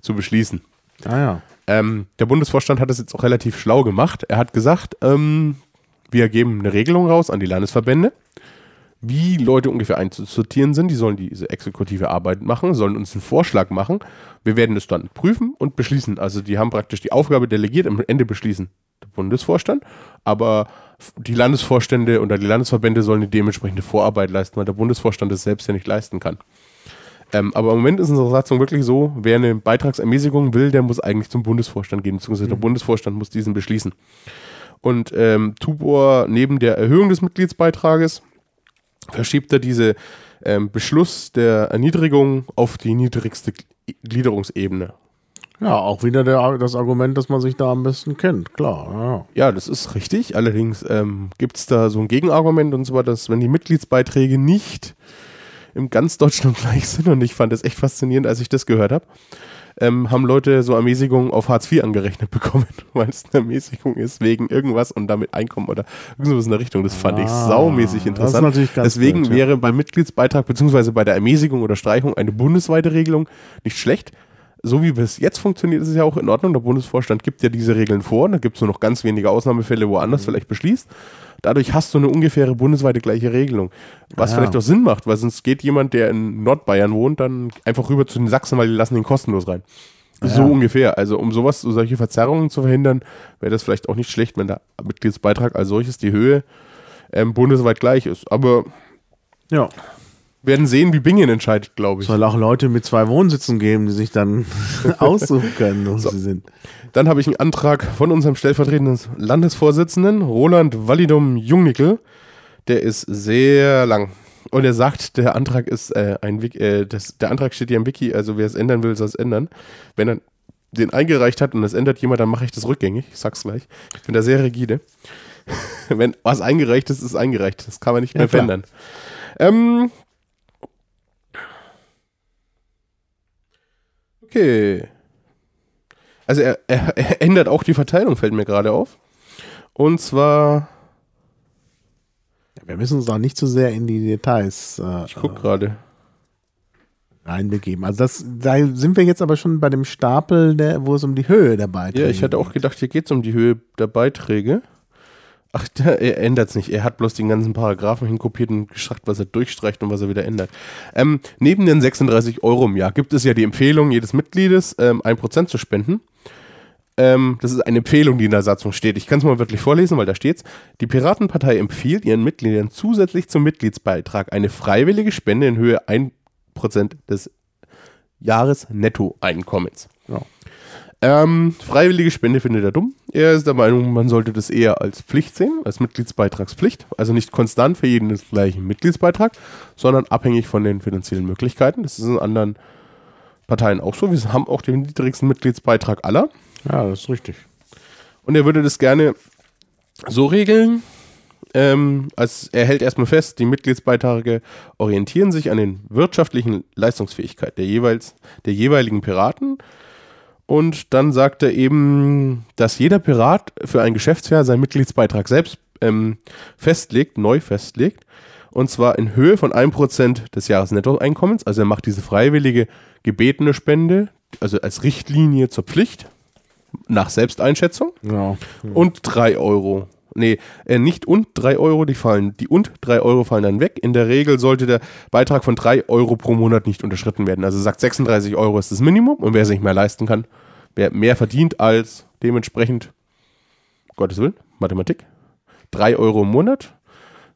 S3: zu beschließen.
S2: Ah ja.
S3: Ähm, der Bundesvorstand hat das jetzt auch relativ schlau gemacht. Er hat gesagt, ähm, wir geben eine Regelung raus an die Landesverbände, wie Leute ungefähr einzusortieren sind. Die sollen diese exekutive Arbeit machen, sollen uns einen Vorschlag machen. Wir werden es dann prüfen und beschließen. Also die haben praktisch die Aufgabe delegiert, am Ende beschließen der Bundesvorstand, aber die Landesvorstände oder die Landesverbände sollen die dementsprechende Vorarbeit leisten, weil der Bundesvorstand es selbst ja nicht leisten kann. Ähm, aber im Moment ist unsere Satzung wirklich so, wer eine Beitragsermäßigung will, der muss eigentlich zum Bundesvorstand gehen, beziehungsweise der Bundesvorstand muss diesen beschließen. Und ähm, Tubor neben der Erhöhung des Mitgliedsbeitrages verschiebt er diese ähm, Beschluss der Erniedrigung auf die niedrigste Gl- Gliederungsebene.
S2: Ja, auch wieder der, das Argument, dass man sich da am besten kennt, klar.
S3: Ja, das ist richtig. Allerdings ähm, gibt es da so ein Gegenargument, und zwar, dass wenn die Mitgliedsbeiträge nicht in ganz Deutschland gleich sind, und ich fand das echt faszinierend, als ich das gehört habe, ähm, haben Leute so Ermäßigungen auf Hartz IV angerechnet bekommen, <laughs> weil es eine Ermäßigung ist wegen irgendwas und damit Einkommen oder irgendwas in der Richtung. Das fand ich
S2: Ah,
S3: saumäßig
S2: das ist
S3: interessant. Deswegen
S2: blöd, ja.
S3: wäre beim Mitgliedsbeitrag beziehungsweise bei der Ermäßigung oder Streichung eine bundesweite Regelung nicht schlecht. So wie es jetzt funktioniert, ist es ja auch in Ordnung. Der Bundesvorstand gibt ja diese Regeln vor. Da gibt es nur noch ganz wenige Ausnahmefälle, wo er
S2: Mhm.
S3: anders vielleicht beschließt. Dadurch hast du eine ungefähre bundesweite gleiche Regelung. Was
S2: Ja.
S3: vielleicht auch Sinn macht, weil sonst geht jemand, der in Nordbayern wohnt, dann einfach rüber zu den Sachsen, weil die lassen ihn kostenlos rein. So
S2: Ja.
S3: ungefähr. Also um sowas, so solche Verzerrungen zu verhindern, wäre das vielleicht auch nicht schlecht, wenn der Mitgliedsbeitrag als solches die Höhe ähm, bundesweit gleich ist. Aber
S2: Ja.
S3: Werden sehen, wie Bingen entscheidet, glaube ich.
S2: Soll auch Leute mit zwei Wohnsitzen geben, die sich dann <laughs> aussuchen können, wo sie sind.
S3: Dann habe ich einen Antrag von unserem stellvertretenden Landesvorsitzenden, Roland Wallidum Jungnickel. Der ist sehr lang. Und er sagt, der Antrag ist äh, ein Wiki, äh, das, der Antrag steht ja im Wiki, also wer es ändern will, soll es ändern. Wenn er den eingereicht hat und es ändert jemand, dann mache ich das rückgängig. Ich sag's gleich. Ich bin da sehr rigide. <laughs> Wenn was eingereicht ist, ist eingereicht. Das kann man nicht
S2: Ja,
S3: mehr
S2: klar.
S3: verändern. Ähm, okay. Also er, er, er ändert auch die Verteilung, fällt mir gerade auf. Und zwar,
S2: wir müssen uns auch nicht zu sehr in die Details äh,
S3: ich guck gerade.
S2: reinbegeben. Also das, da sind wir jetzt aber schon bei dem Stapel, der, wo es um die Höhe der Beiträge
S3: Ja, ich hatte auch gedacht, hier geht es um die Höhe der Beiträge. Ach, der, er ändert es nicht. Er hat bloß den ganzen Paragraphen hinkopiert und gesagt, was er durchstreicht und was er wieder ändert. Ähm, neben den 36 Euro im Jahr gibt es ja die Empfehlung jedes Mitgliedes, ähm, 1% zu spenden. ähm, das ist eine Empfehlung, die in der Satzung steht. Ich kann es mal wirklich vorlesen, weil da steht's. Die Piratenpartei empfiehlt ihren Mitgliedern zusätzlich zum Mitgliedsbeitrag eine freiwillige Spende in Höhe 1% des Jahresnettoeinkommens.
S2: Ja.
S3: Ähm, freiwillige Spende findet er dumm. Er ist der Meinung, man sollte das eher als Pflicht sehen, als Mitgliedsbeitragspflicht. Also nicht konstant für jeden den gleichen Mitgliedsbeitrag, sondern abhängig von den finanziellen Möglichkeiten. Das ist in anderen Parteien auch so. Wir haben auch den niedrigsten Mitgliedsbeitrag aller.
S2: Ja, das ist richtig.
S3: Und er würde das gerne so regeln, ähm, als er hält erstmal fest, die Mitgliedsbeiträge orientieren sich an den wirtschaftlichen Leistungsfähigkeit der, jeweils, der jeweiligen Piraten. Und dann sagt er eben, dass jeder Pirat für ein Geschäftsjahr seinen Mitgliedsbeitrag selbst ähm, festlegt, neu festlegt. Und zwar in Höhe von 1% des Jahresnettoeinkommens. Also er macht diese freiwillige gebetene Spende, also als Richtlinie zur Pflicht, nach Selbsteinschätzung.
S2: Ja.
S3: Und 3 Euro. Nee, äh, nicht und 3 Euro, die fallen, die und 3 Euro fallen dann weg. In der Regel sollte der Beitrag von 3 Euro pro Monat nicht unterschritten werden. Also sagt 36 Euro ist das Minimum und wer es nicht mehr leisten kann, wer mehr verdient als dementsprechend, Gottes Willen, Mathematik, 3 Euro im Monat,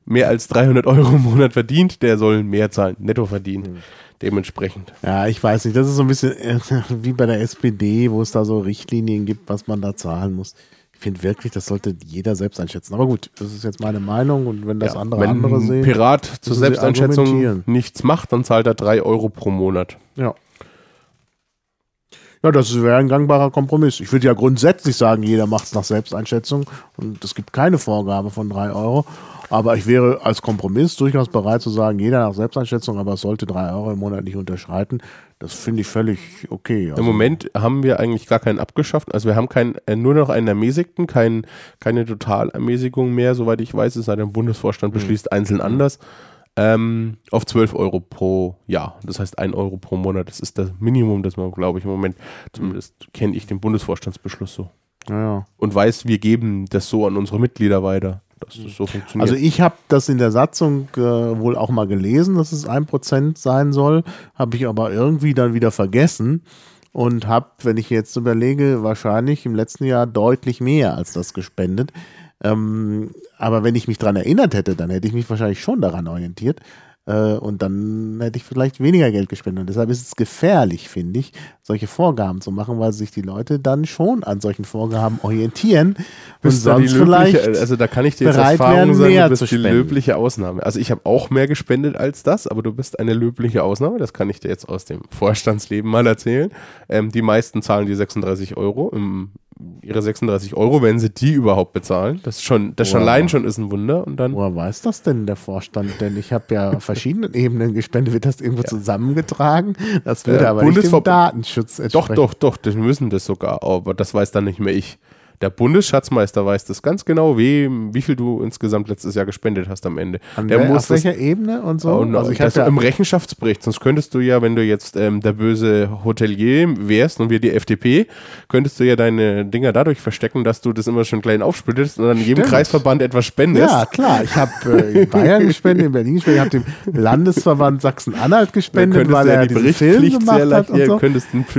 S3: mehr als 300 <laughs> Euro im Monat verdient, der soll mehr zahlen, netto verdienen. Dementsprechend.
S2: Ja, ich weiß nicht. Das ist so ein bisschen äh, wie bei der SPD, wo es da so Richtlinien gibt, was man da zahlen muss. Ich finde wirklich, das sollte jeder selbst einschätzen. Aber gut, das ist jetzt meine Meinung und wenn das
S3: Ja,
S2: andere
S3: wenn
S2: andere
S3: ein
S2: sehen.
S3: Pirat zur
S2: müssen sie
S3: Selbsteinschätzung nichts macht, dann zahlt er 3 Euro pro Monat.
S2: Ja. Ja, das wäre ein gangbarer Kompromiss. Ich würde ja grundsätzlich sagen, jeder macht es nach Selbsteinschätzung und es gibt keine Vorgabe von drei Euro. Aber ich wäre als Kompromiss durchaus bereit zu sagen, jeder nach Selbsteinschätzung, aber es sollte drei Euro im Monat nicht unterschreiten. Das finde ich völlig okay. Also,
S3: Im Moment haben wir eigentlich gar keinen abgeschafft. Also wir haben keinen, äh, nur noch einen ermäßigten, kein, keine Totalermäßigung mehr, soweit ich weiß, es sei denn, der Bundesvorstand
S2: Hm.
S3: beschließt einzeln anders. Ähm, auf 12 Euro pro Jahr. Das heißt 1 Euro pro Monat. Das ist das Minimum, das man, glaube ich, im Moment, zumindest kenne ich den Bundesvorstandsbeschluss so.
S2: Ja.
S3: Und weiß, wir geben das so an unsere Mitglieder weiter, dass das so funktioniert.
S2: Also ich habe das in der Satzung äh, wohl auch mal gelesen, dass es ein Prozent sein soll, habe ich aber irgendwie dann wieder vergessen und habe, wenn ich jetzt überlege, wahrscheinlich im letzten Jahr deutlich mehr als das gespendet. Ähm, aber wenn ich mich daran erinnert hätte, dann hätte ich mich wahrscheinlich schon daran orientiert. Äh, und dann hätte ich vielleicht weniger Geld gespendet. Und deshalb ist es gefährlich, finde ich, solche Vorgaben zu machen, weil sich die Leute dann schon an solchen Vorgaben orientieren und sonst
S3: löbliche,
S2: vielleicht
S3: also da kann ich dir jetzt Erfahrung sagen, du bist die löbliche Ausnahme. Also ich habe auch mehr gespendet als das, aber du bist eine löbliche Ausnahme. Das kann ich dir jetzt aus dem Vorstandsleben mal erzählen. Ähm, die meisten zahlen die 36 Euro. Im, ihre 36 Euro, wenn sie die überhaupt bezahlen. Das ist schon, das schon allein schon ist ein Wunder. Und dann
S2: Woher weiß das denn der Vorstand? Denn ich habe ja auf verschiedenen <laughs> Ebenen gespendet. Wird das irgendwo zusammengetragen? Das würde
S3: Ja,
S2: aber nicht dem
S3: Bundesver-
S2: Datenschutz
S3: Doch,
S2: entsprechen.
S3: doch, doch, die müssen das sogar, aber das weiß dann nicht mehr ich. Der Bundesschatzmeister weiß das ganz genau, wie, wie viel du insgesamt letztes Jahr gespendet hast am Ende.
S2: An
S3: der muss
S2: auf welcher Ebene und so?
S3: und,
S2: also ich
S3: das
S2: ja,
S3: im Rechenschaftsbericht, sonst könntest du ja, wenn du jetzt ähm, der böse Hotelier wärst und wir die FDP, könntest du ja deine Dinger dadurch verstecken, dass du das immer schon klein aufsplittest und dann jedem
S2: Stimmt.
S3: Kreisverband etwas spendest.
S2: ja, klar. Ich habe äh, in Bayern gespendet, in Berlin gespendet, ich habe dem Landesverband Sachsen-Anhalt gespendet, weil
S3: ja
S2: er
S3: die
S2: diesen Film gemacht hat und so.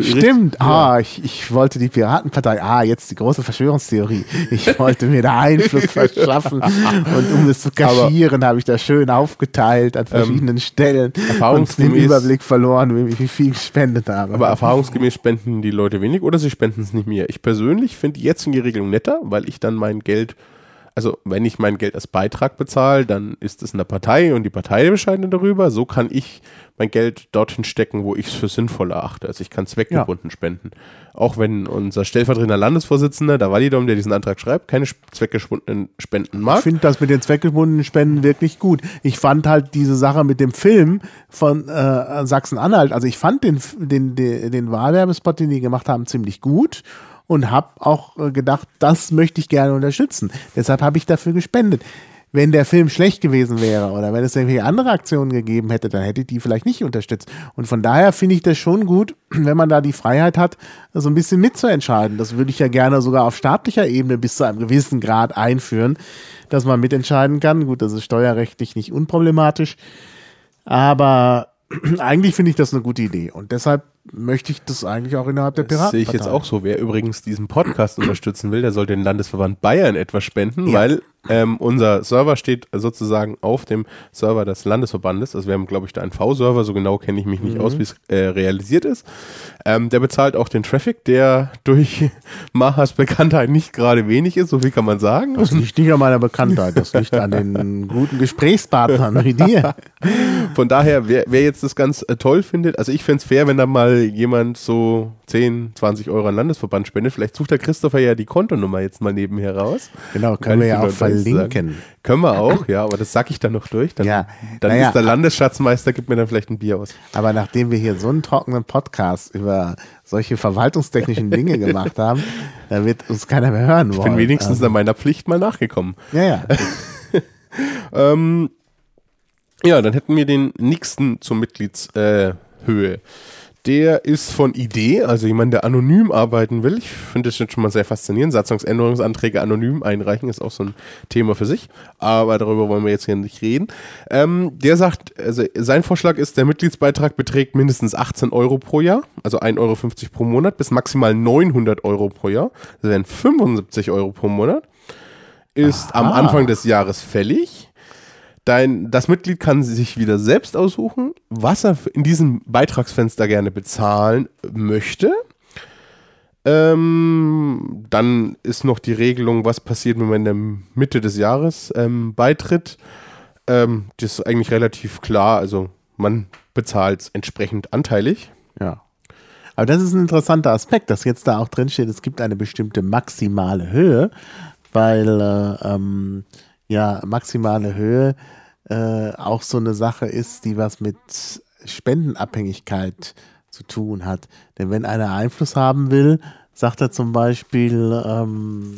S2: Stimmt, ah, ich, ich wollte die Piratenpartei, ah, jetzt die große Verschwörungstheorie. Ich <laughs> wollte mir da Einfluss <laughs> verschaffen und um es zu kaschieren, habe ich das schön aufgeteilt an verschiedenen Stellen und den Überblick verloren, wie, wie viel gespendet habe.
S3: Aber erfahrungsgemäß spenden die Leute wenig oder sie spenden es nicht mehr. Ich persönlich finde die jetzige Regelung netter, weil ich dann mein Geld, also wenn ich mein Geld als Beitrag bezahle, dann ist es in der Partei und die Partei entscheidet darüber. So kann ich mein Geld dorthin stecken, wo ich es für sinnvoll erachte. Also ich kann zweckgebunden spenden. Auch wenn unser stellvertretender Landesvorsitzender, der Walidom, der diesen Antrag schreibt, keine zweckgebundenen Spenden
S2: Ich
S3: mag.
S2: finde das mit den zweckgebundenen Spenden wirklich gut. Ich fand halt diese Sache mit dem Film von äh, Sachsen-Anhalt, also ich fand den, den, den, den Wahlwerbespot, den die gemacht haben, ziemlich gut und habe auch äh, gedacht, das möchte ich gerne unterstützen. Deshalb habe ich dafür gespendet. Wenn der Film schlecht gewesen wäre oder wenn es irgendwelche andere Aktionen gegeben hätte, dann hätte ich die vielleicht nicht unterstützt. Und von daher finde ich das schon gut, <clears throat> wenn man da die Freiheit hat, so ein bisschen mitzuentscheiden. Das würde ich ja gerne sogar auf staatlicher Ebene bis zu einem gewissen Grad einführen, dass man mitentscheiden kann. Gut, das ist steuerrechtlich nicht unproblematisch. Aber <clears throat> eigentlich finde ich das eine gute Idee. Und deshalb möchte ich das eigentlich auch innerhalb der
S3: Das
S2: Piraten.
S3: sehe ich jetzt auch so. Wer übrigens diesen Podcast <clears throat> unterstützen will, der soll den Landesverband Bayern etwas spenden, weil ähm, unser Server steht sozusagen auf dem Server des Landesverbandes. Also wir haben, glaube ich, da einen V-Server, so genau kenne ich mich nicht aus, wie es äh, realisiert ist. Ähm, der bezahlt auch den Traffic, der <laughs> durch Mahas Bekanntheit nicht gerade wenig ist, so viel kann man sagen.
S2: Das liegt nicht an meiner Bekanntheit, das liegt an den guten Gesprächspartnern wie dir. <laughs>
S3: Von daher, wer, wer jetzt das ganz äh, toll findet, also ich fände es fair, wenn da mal jemand so 10, 20 Euro an Landesverband spendet. Vielleicht sucht der Christopher ja die Kontonummer jetzt mal nebenher raus.
S2: Genau, können wir
S3: ich
S2: ja auch verlinken.
S3: sagen. Können wir auch, ja, aber das sag ich dann noch durch. Dann,
S2: Ja,
S3: dann
S2: naja.
S3: ist der Landesschatzmeister, gibt mir dann vielleicht ein Bier aus.
S2: Aber nachdem wir hier so einen trockenen Podcast über solche verwaltungstechnischen Dinge gemacht haben, da wird uns keiner mehr hören
S3: Ich
S2: wollen.
S3: bin wenigstens
S2: Also,
S3: an meiner Pflicht mal nachgekommen.
S2: ja, ja. <laughs>
S3: Ähm, ja, dann hätten wir den nächsten zur Mitgliedshöhe. Äh, Höhe. der ist von Idee, also jemand, der anonym arbeiten will. Ich finde das jetzt schon mal sehr faszinierend. Satzungsänderungsanträge anonym einreichen ist auch so ein Thema für sich. Aber darüber wollen wir jetzt hier nicht reden. Ähm, der sagt, also sein Vorschlag ist, der Mitgliedsbeitrag beträgt mindestens 18 Euro pro Jahr, also 1,50 Euro pro Monat, bis maximal 900 Euro pro Jahr. Das wären 75 Euro pro Monat. Ist am
S2: Aha.
S3: Anfang des Jahres fällig. Dein, das Mitglied kann sich wieder selbst aussuchen, was er in diesem Beitragsfenster gerne bezahlen möchte. Ähm, dann ist noch die Regelung, was passiert, wenn man in der Mitte des Jahres ähm, beitritt. Ähm, das ist eigentlich relativ klar. Also man bezahlt es entsprechend anteilig.
S2: Ja. Aber das ist ein interessanter Aspekt, dass jetzt da auch drin steht, es gibt eine bestimmte maximale Höhe, weil äh, ähm, ja maximale Höhe äh, auch so eine Sache ist, die was mit Spendenabhängigkeit zu tun hat. Denn wenn einer Einfluss haben will, sagt er zum Beispiel, ähm,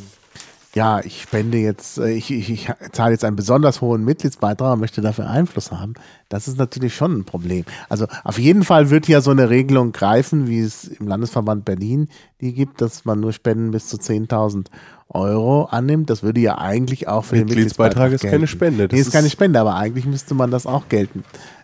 S2: ja, ich spende jetzt, äh, ich, ich, ich zahle jetzt einen besonders hohen Mitgliedsbeitrag und möchte dafür Einfluss haben. Das ist natürlich schon ein Problem. Also auf jeden Fall wird ja so eine Regelung greifen, wie es im Landesverband Berlin die gibt, dass man nur Spenden bis zu 10.000 Euro annimmt. Das würde ja eigentlich auch für den
S3: Mitgliedsbeitrag
S2: Mitgliedsbeitrag
S3: ist keine
S2: gelten.
S3: Spende. Das
S2: Nee, ist keine Spende, aber eigentlich müsste man das auch gelten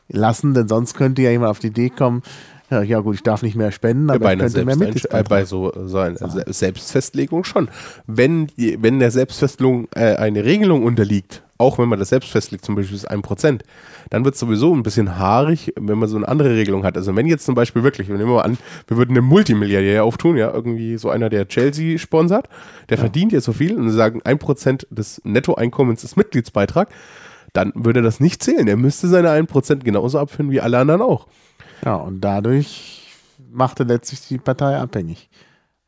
S2: lassen, denn sonst könnte ja jemand auf die Idee kommen, ja, ja gut, ich darf nicht mehr spenden, aber
S3: bei
S2: ich könnte mehr
S3: Selbsteinsch- äh,
S2: Mitgliedsbeitrag.
S3: bei so, so einer Se- Selbstfestlegung schon. Wenn, die, wenn der Selbstfestlegung äh, eine Regelung unterliegt, auch wenn man das selbst festlegt, zum Beispiel ist 1%, dann wird es sowieso ein bisschen haarig, wenn man so eine andere Regelung hat. Also wenn jetzt zum Beispiel wirklich, nehmen wir mal an, wir würden einen Multimilliardär auftun, ja, irgendwie so einer, der Chelsea sponsert, der verdient jetzt so viel und sie sagen, 1% des Nettoeinkommens ist Mitgliedsbeitrag, dann würde das nicht zählen. Er müsste seine 1% genauso abführen wie alle anderen auch.
S2: Ja, und dadurch macht er letztlich die Partei abhängig.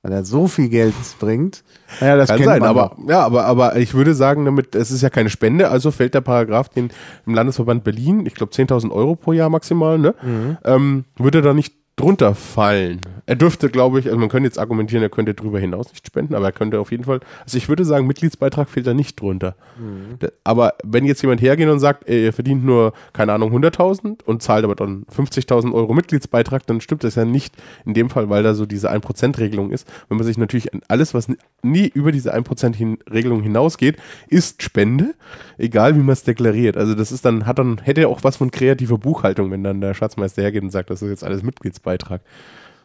S2: Weil er so viel Geld bringt. Naja, das
S3: Kann sein, aber ja, aber, aber ich würde sagen, damit, es ist ja keine Spende, also fällt der Paragraph, den im Landesverband Berlin, ich glaube 10.000 Euro pro Jahr maximal, ne,
S2: Mhm.
S3: ähm, würde da nicht drunter fallen. Er dürfte, glaube ich, also man könnte jetzt argumentieren, er könnte darüber hinaus nicht spenden, aber er könnte auf jeden Fall, also ich würde sagen, Mitgliedsbeitrag fällt da nicht drunter.
S2: Mhm.
S3: Aber wenn jetzt jemand hergeht und sagt, er verdient nur, keine Ahnung, 100.000 und zahlt aber dann 50.000 Euro Mitgliedsbeitrag, dann stimmt das ja nicht in dem Fall, weil da so diese 1%-Regelung ist. Wenn man sich natürlich alles, was nie über diese 1%-Regelung hinausgeht, ist Spende, egal wie man es deklariert. Also das ist dann, hat dann, hätte auch was von kreativer Buchhaltung, wenn dann der Schatzmeister hergeht und sagt, das ist jetzt alles Mitgliedsbeitrag.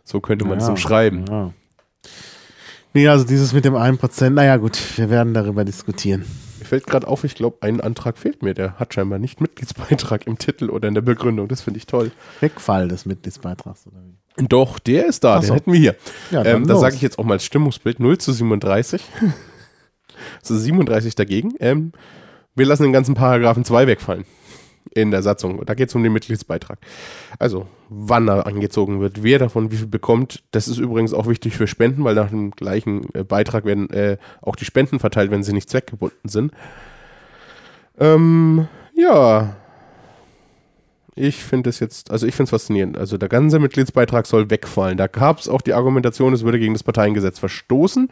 S3: So könnte man es
S2: Ja,
S3: umschreiben.
S2: Ja. Nee, also dieses mit dem 1%, naja gut, wir werden darüber diskutieren.
S3: Mir fällt gerade auf, ich glaube, ein Antrag fehlt mir. Der hat scheinbar nicht Mitgliedsbeitrag im Titel oder in der Begründung. Das finde ich toll.
S2: Wegfall des Mitgliedsbeitrags. Oder wie?
S3: Doch, der ist da,
S2: Ach
S3: den
S2: so.
S3: hätten wir hier.
S2: Ja,
S3: ähm, da sage ich jetzt auch mal Stimmungsbild 0 zu 37. also 37 dagegen. Ähm, wir lassen den ganzen Paragraphen 2 wegfallen in der Satzung. Da geht es um den Mitgliedsbeitrag. Also, wann er angezogen wird, wer davon wie viel bekommt. Das ist übrigens auch wichtig für Spenden, weil nach dem gleichen äh, Beitrag werden äh, auch die Spenden verteilt, wenn sie nicht zweckgebunden sind. Ähm, ja. Ich finde es jetzt, also ich finde es faszinierend. Also der ganze Mitgliedsbeitrag soll wegfallen. Da gab es auch die Argumentation, es würde gegen das Parteiengesetz verstoßen.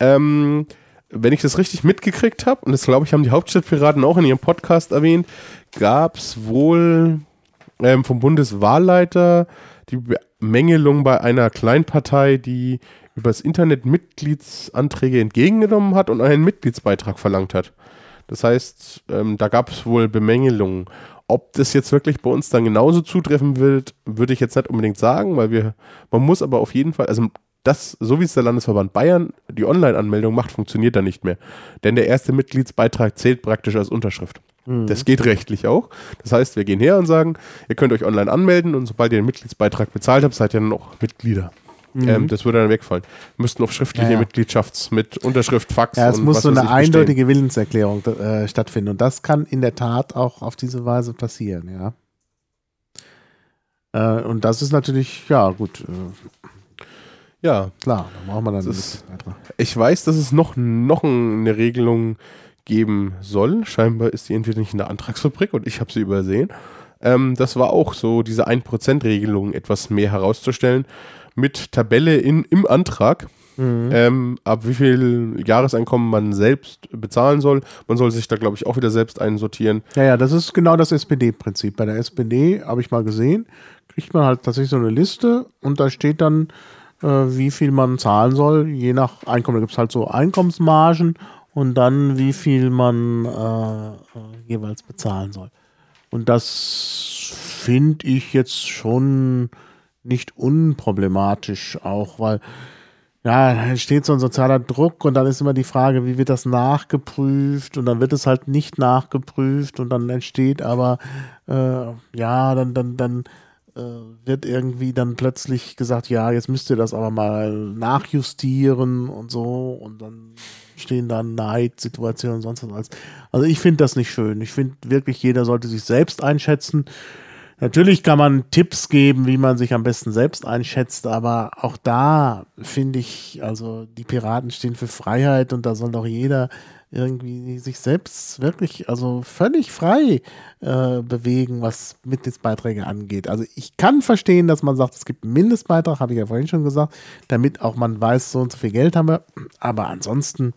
S3: Ähm, wenn ich das richtig mitgekriegt habe, und das glaube ich, haben die Hauptstadtpiraten auch in ihrem Podcast erwähnt, gab es wohl ähm, vom Bundeswahlleiter die Bemängelung bei einer Kleinpartei, die übers Internet Mitgliedsanträge entgegengenommen hat und einen Mitgliedsbeitrag verlangt hat. Das heißt, ähm, da gab es wohl Bemängelungen. Ob das jetzt wirklich bei uns dann genauso zutreffen wird, würde ich jetzt nicht unbedingt sagen, weil wir, man muss aber auf jeden Fall, also das, so wie es der Landesverband Bayern die Online-Anmeldung macht, funktioniert da nicht mehr. Denn der erste Mitgliedsbeitrag zählt praktisch als Unterschrift. Mhm. Das geht rechtlich auch. Das heißt, wir gehen her und sagen, ihr könnt euch online anmelden und sobald ihr den Mitgliedsbeitrag bezahlt habt, seid ihr dann auch Mitglieder. Mhm. Ähm, das würde dann wegfallen. Wir müssten auf schriftliche ja, ja. Mitgliedschafts- mit Unterschrift, Fax.
S2: Ja, es muss so eine eindeutige bestehen. Willenserklärung äh, stattfinden. Und das kann in der Tat auch auf diese Weise passieren, ja. Äh, und das ist natürlich, ja, gut. Äh,
S3: ja.
S2: Klar, da brauchen wir dann
S3: ist, Ich weiß, dass es noch, noch eine Regelung geben soll. Scheinbar ist die entweder nicht in der Antragsfabrik und ich habe sie übersehen. Ähm, das war auch so, diese 1%-Regelung etwas mehr herauszustellen mit Tabelle in, im Antrag. Mhm. Ähm, ab wie viel Jahreseinkommen man selbst bezahlen soll. Man soll sich da, glaube ich, auch wieder selbst einsortieren.
S2: Ja, ja, das ist genau das SPD-Prinzip. Bei der SPD habe ich mal gesehen, kriegt man halt tatsächlich so eine Liste und da steht dann, wie viel man zahlen soll, je nach Einkommen. Da gibt es halt so Einkommensmargen und dann, wie viel man äh, äh jeweils bezahlen soll. Und das finde ich jetzt schon nicht unproblematisch auch, weil ja, da entsteht so ein sozialer Druck und dann ist immer die Frage, wie wird das nachgeprüft und dann wird es halt nicht nachgeprüft und dann entsteht aber äh, ja, dann dann dann äh, wird irgendwie dann plötzlich gesagt, ja, jetzt müsst ihr das aber mal nachjustieren und so und dann stehen da Neidsituationen und sonst was. Also ich finde das nicht schön. Ich finde wirklich, jeder sollte sich selbst einschätzen Natürlich kann man Tipps geben, wie man sich am besten selbst einschätzt, aber auch da finde ich, also die Piraten stehen für Freiheit und da soll doch jeder irgendwie sich selbst wirklich, also völlig frei äh, bewegen, was Mitgliedsbeiträge angeht. Also ich kann verstehen, dass man sagt, es gibt einen Mindestbeitrag, habe ich ja vorhin schon gesagt, damit auch man weiß, so und so viel Geld haben wir. Aber ansonsten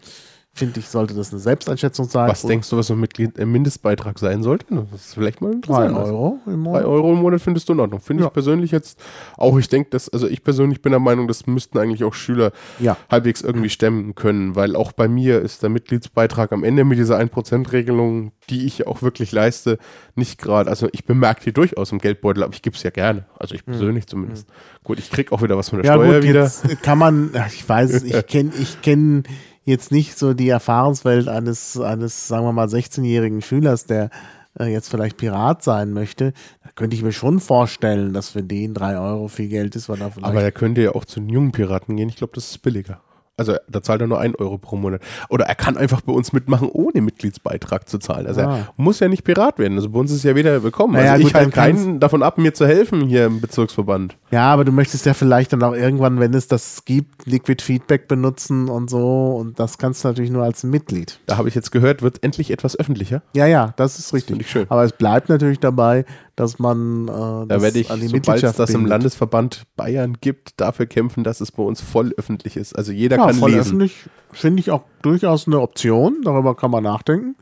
S2: finde ich, sollte das eine Selbsteinschätzung sein.
S3: Was denkst du, was ein Mitglied, äh, Mindestbeitrag sein sollte? Das ist vielleicht mal
S2: drei Euro
S3: im Monat. Drei Euro im Monat findest du in Ordnung. Finde ja. ich persönlich jetzt auch. Ich denke, dass, also ich persönlich bin der Meinung, das müssten eigentlich auch Schüler ja. halbwegs irgendwie stemmen können, weil auch bei mir ist der Mitgliedsbeitrag am Ende mit dieser 1%-Regelung, die ich auch wirklich leiste, nicht gerade, also ich bemerke die durchaus im Geldbeutel, aber ich gebe es ja gerne. Also ich hm. persönlich mhm. zumindest. Gut, ich kriege auch wieder was von der ja, Steuer gut, wieder.
S2: Jetzt kann man, ich weiß, ich kenne, ich kenne jetzt nicht so die Erfahrungswelt eines, eines, sagen wir mal, 16-jährigen Schülers, der äh, jetzt vielleicht Pirat sein möchte, da könnte ich mir schon vorstellen, dass für den drei Euro viel Geld ist, weil er
S3: vielleicht. Aber er könnte ja auch zu den jungen Piraten gehen. Ich glaube, das ist billiger. Also da zahlt er nur ein Euro pro Monat. Oder er kann einfach bei uns mitmachen, ohne Mitgliedsbeitrag zu zahlen. Also ah. er muss ja nicht Pirat werden. Also bei uns ist ja wieder willkommen. Naja, also ich halte keinen davon ab, mir zu helfen hier im Bezirksverband.
S2: Ja, aber du möchtest ja vielleicht dann auch irgendwann, wenn es das gibt, Liquid Feedback benutzen und so. Und das kannst du natürlich nur als Mitglied.
S3: Da habe ich jetzt gehört, wird endlich etwas öffentlicher.
S2: Ja, ja, das ist richtig. Das schön. Aber es bleibt natürlich dabei, dass man
S3: äh, da werde ich, an die sobald es das im Landesverband Bayern gibt, dafür kämpfen, dass es bei uns voll öffentlich ist. Also jeder ja, kann voll lesen. öffentlich
S2: finde ich auch durchaus eine Option. Darüber kann man nachdenken.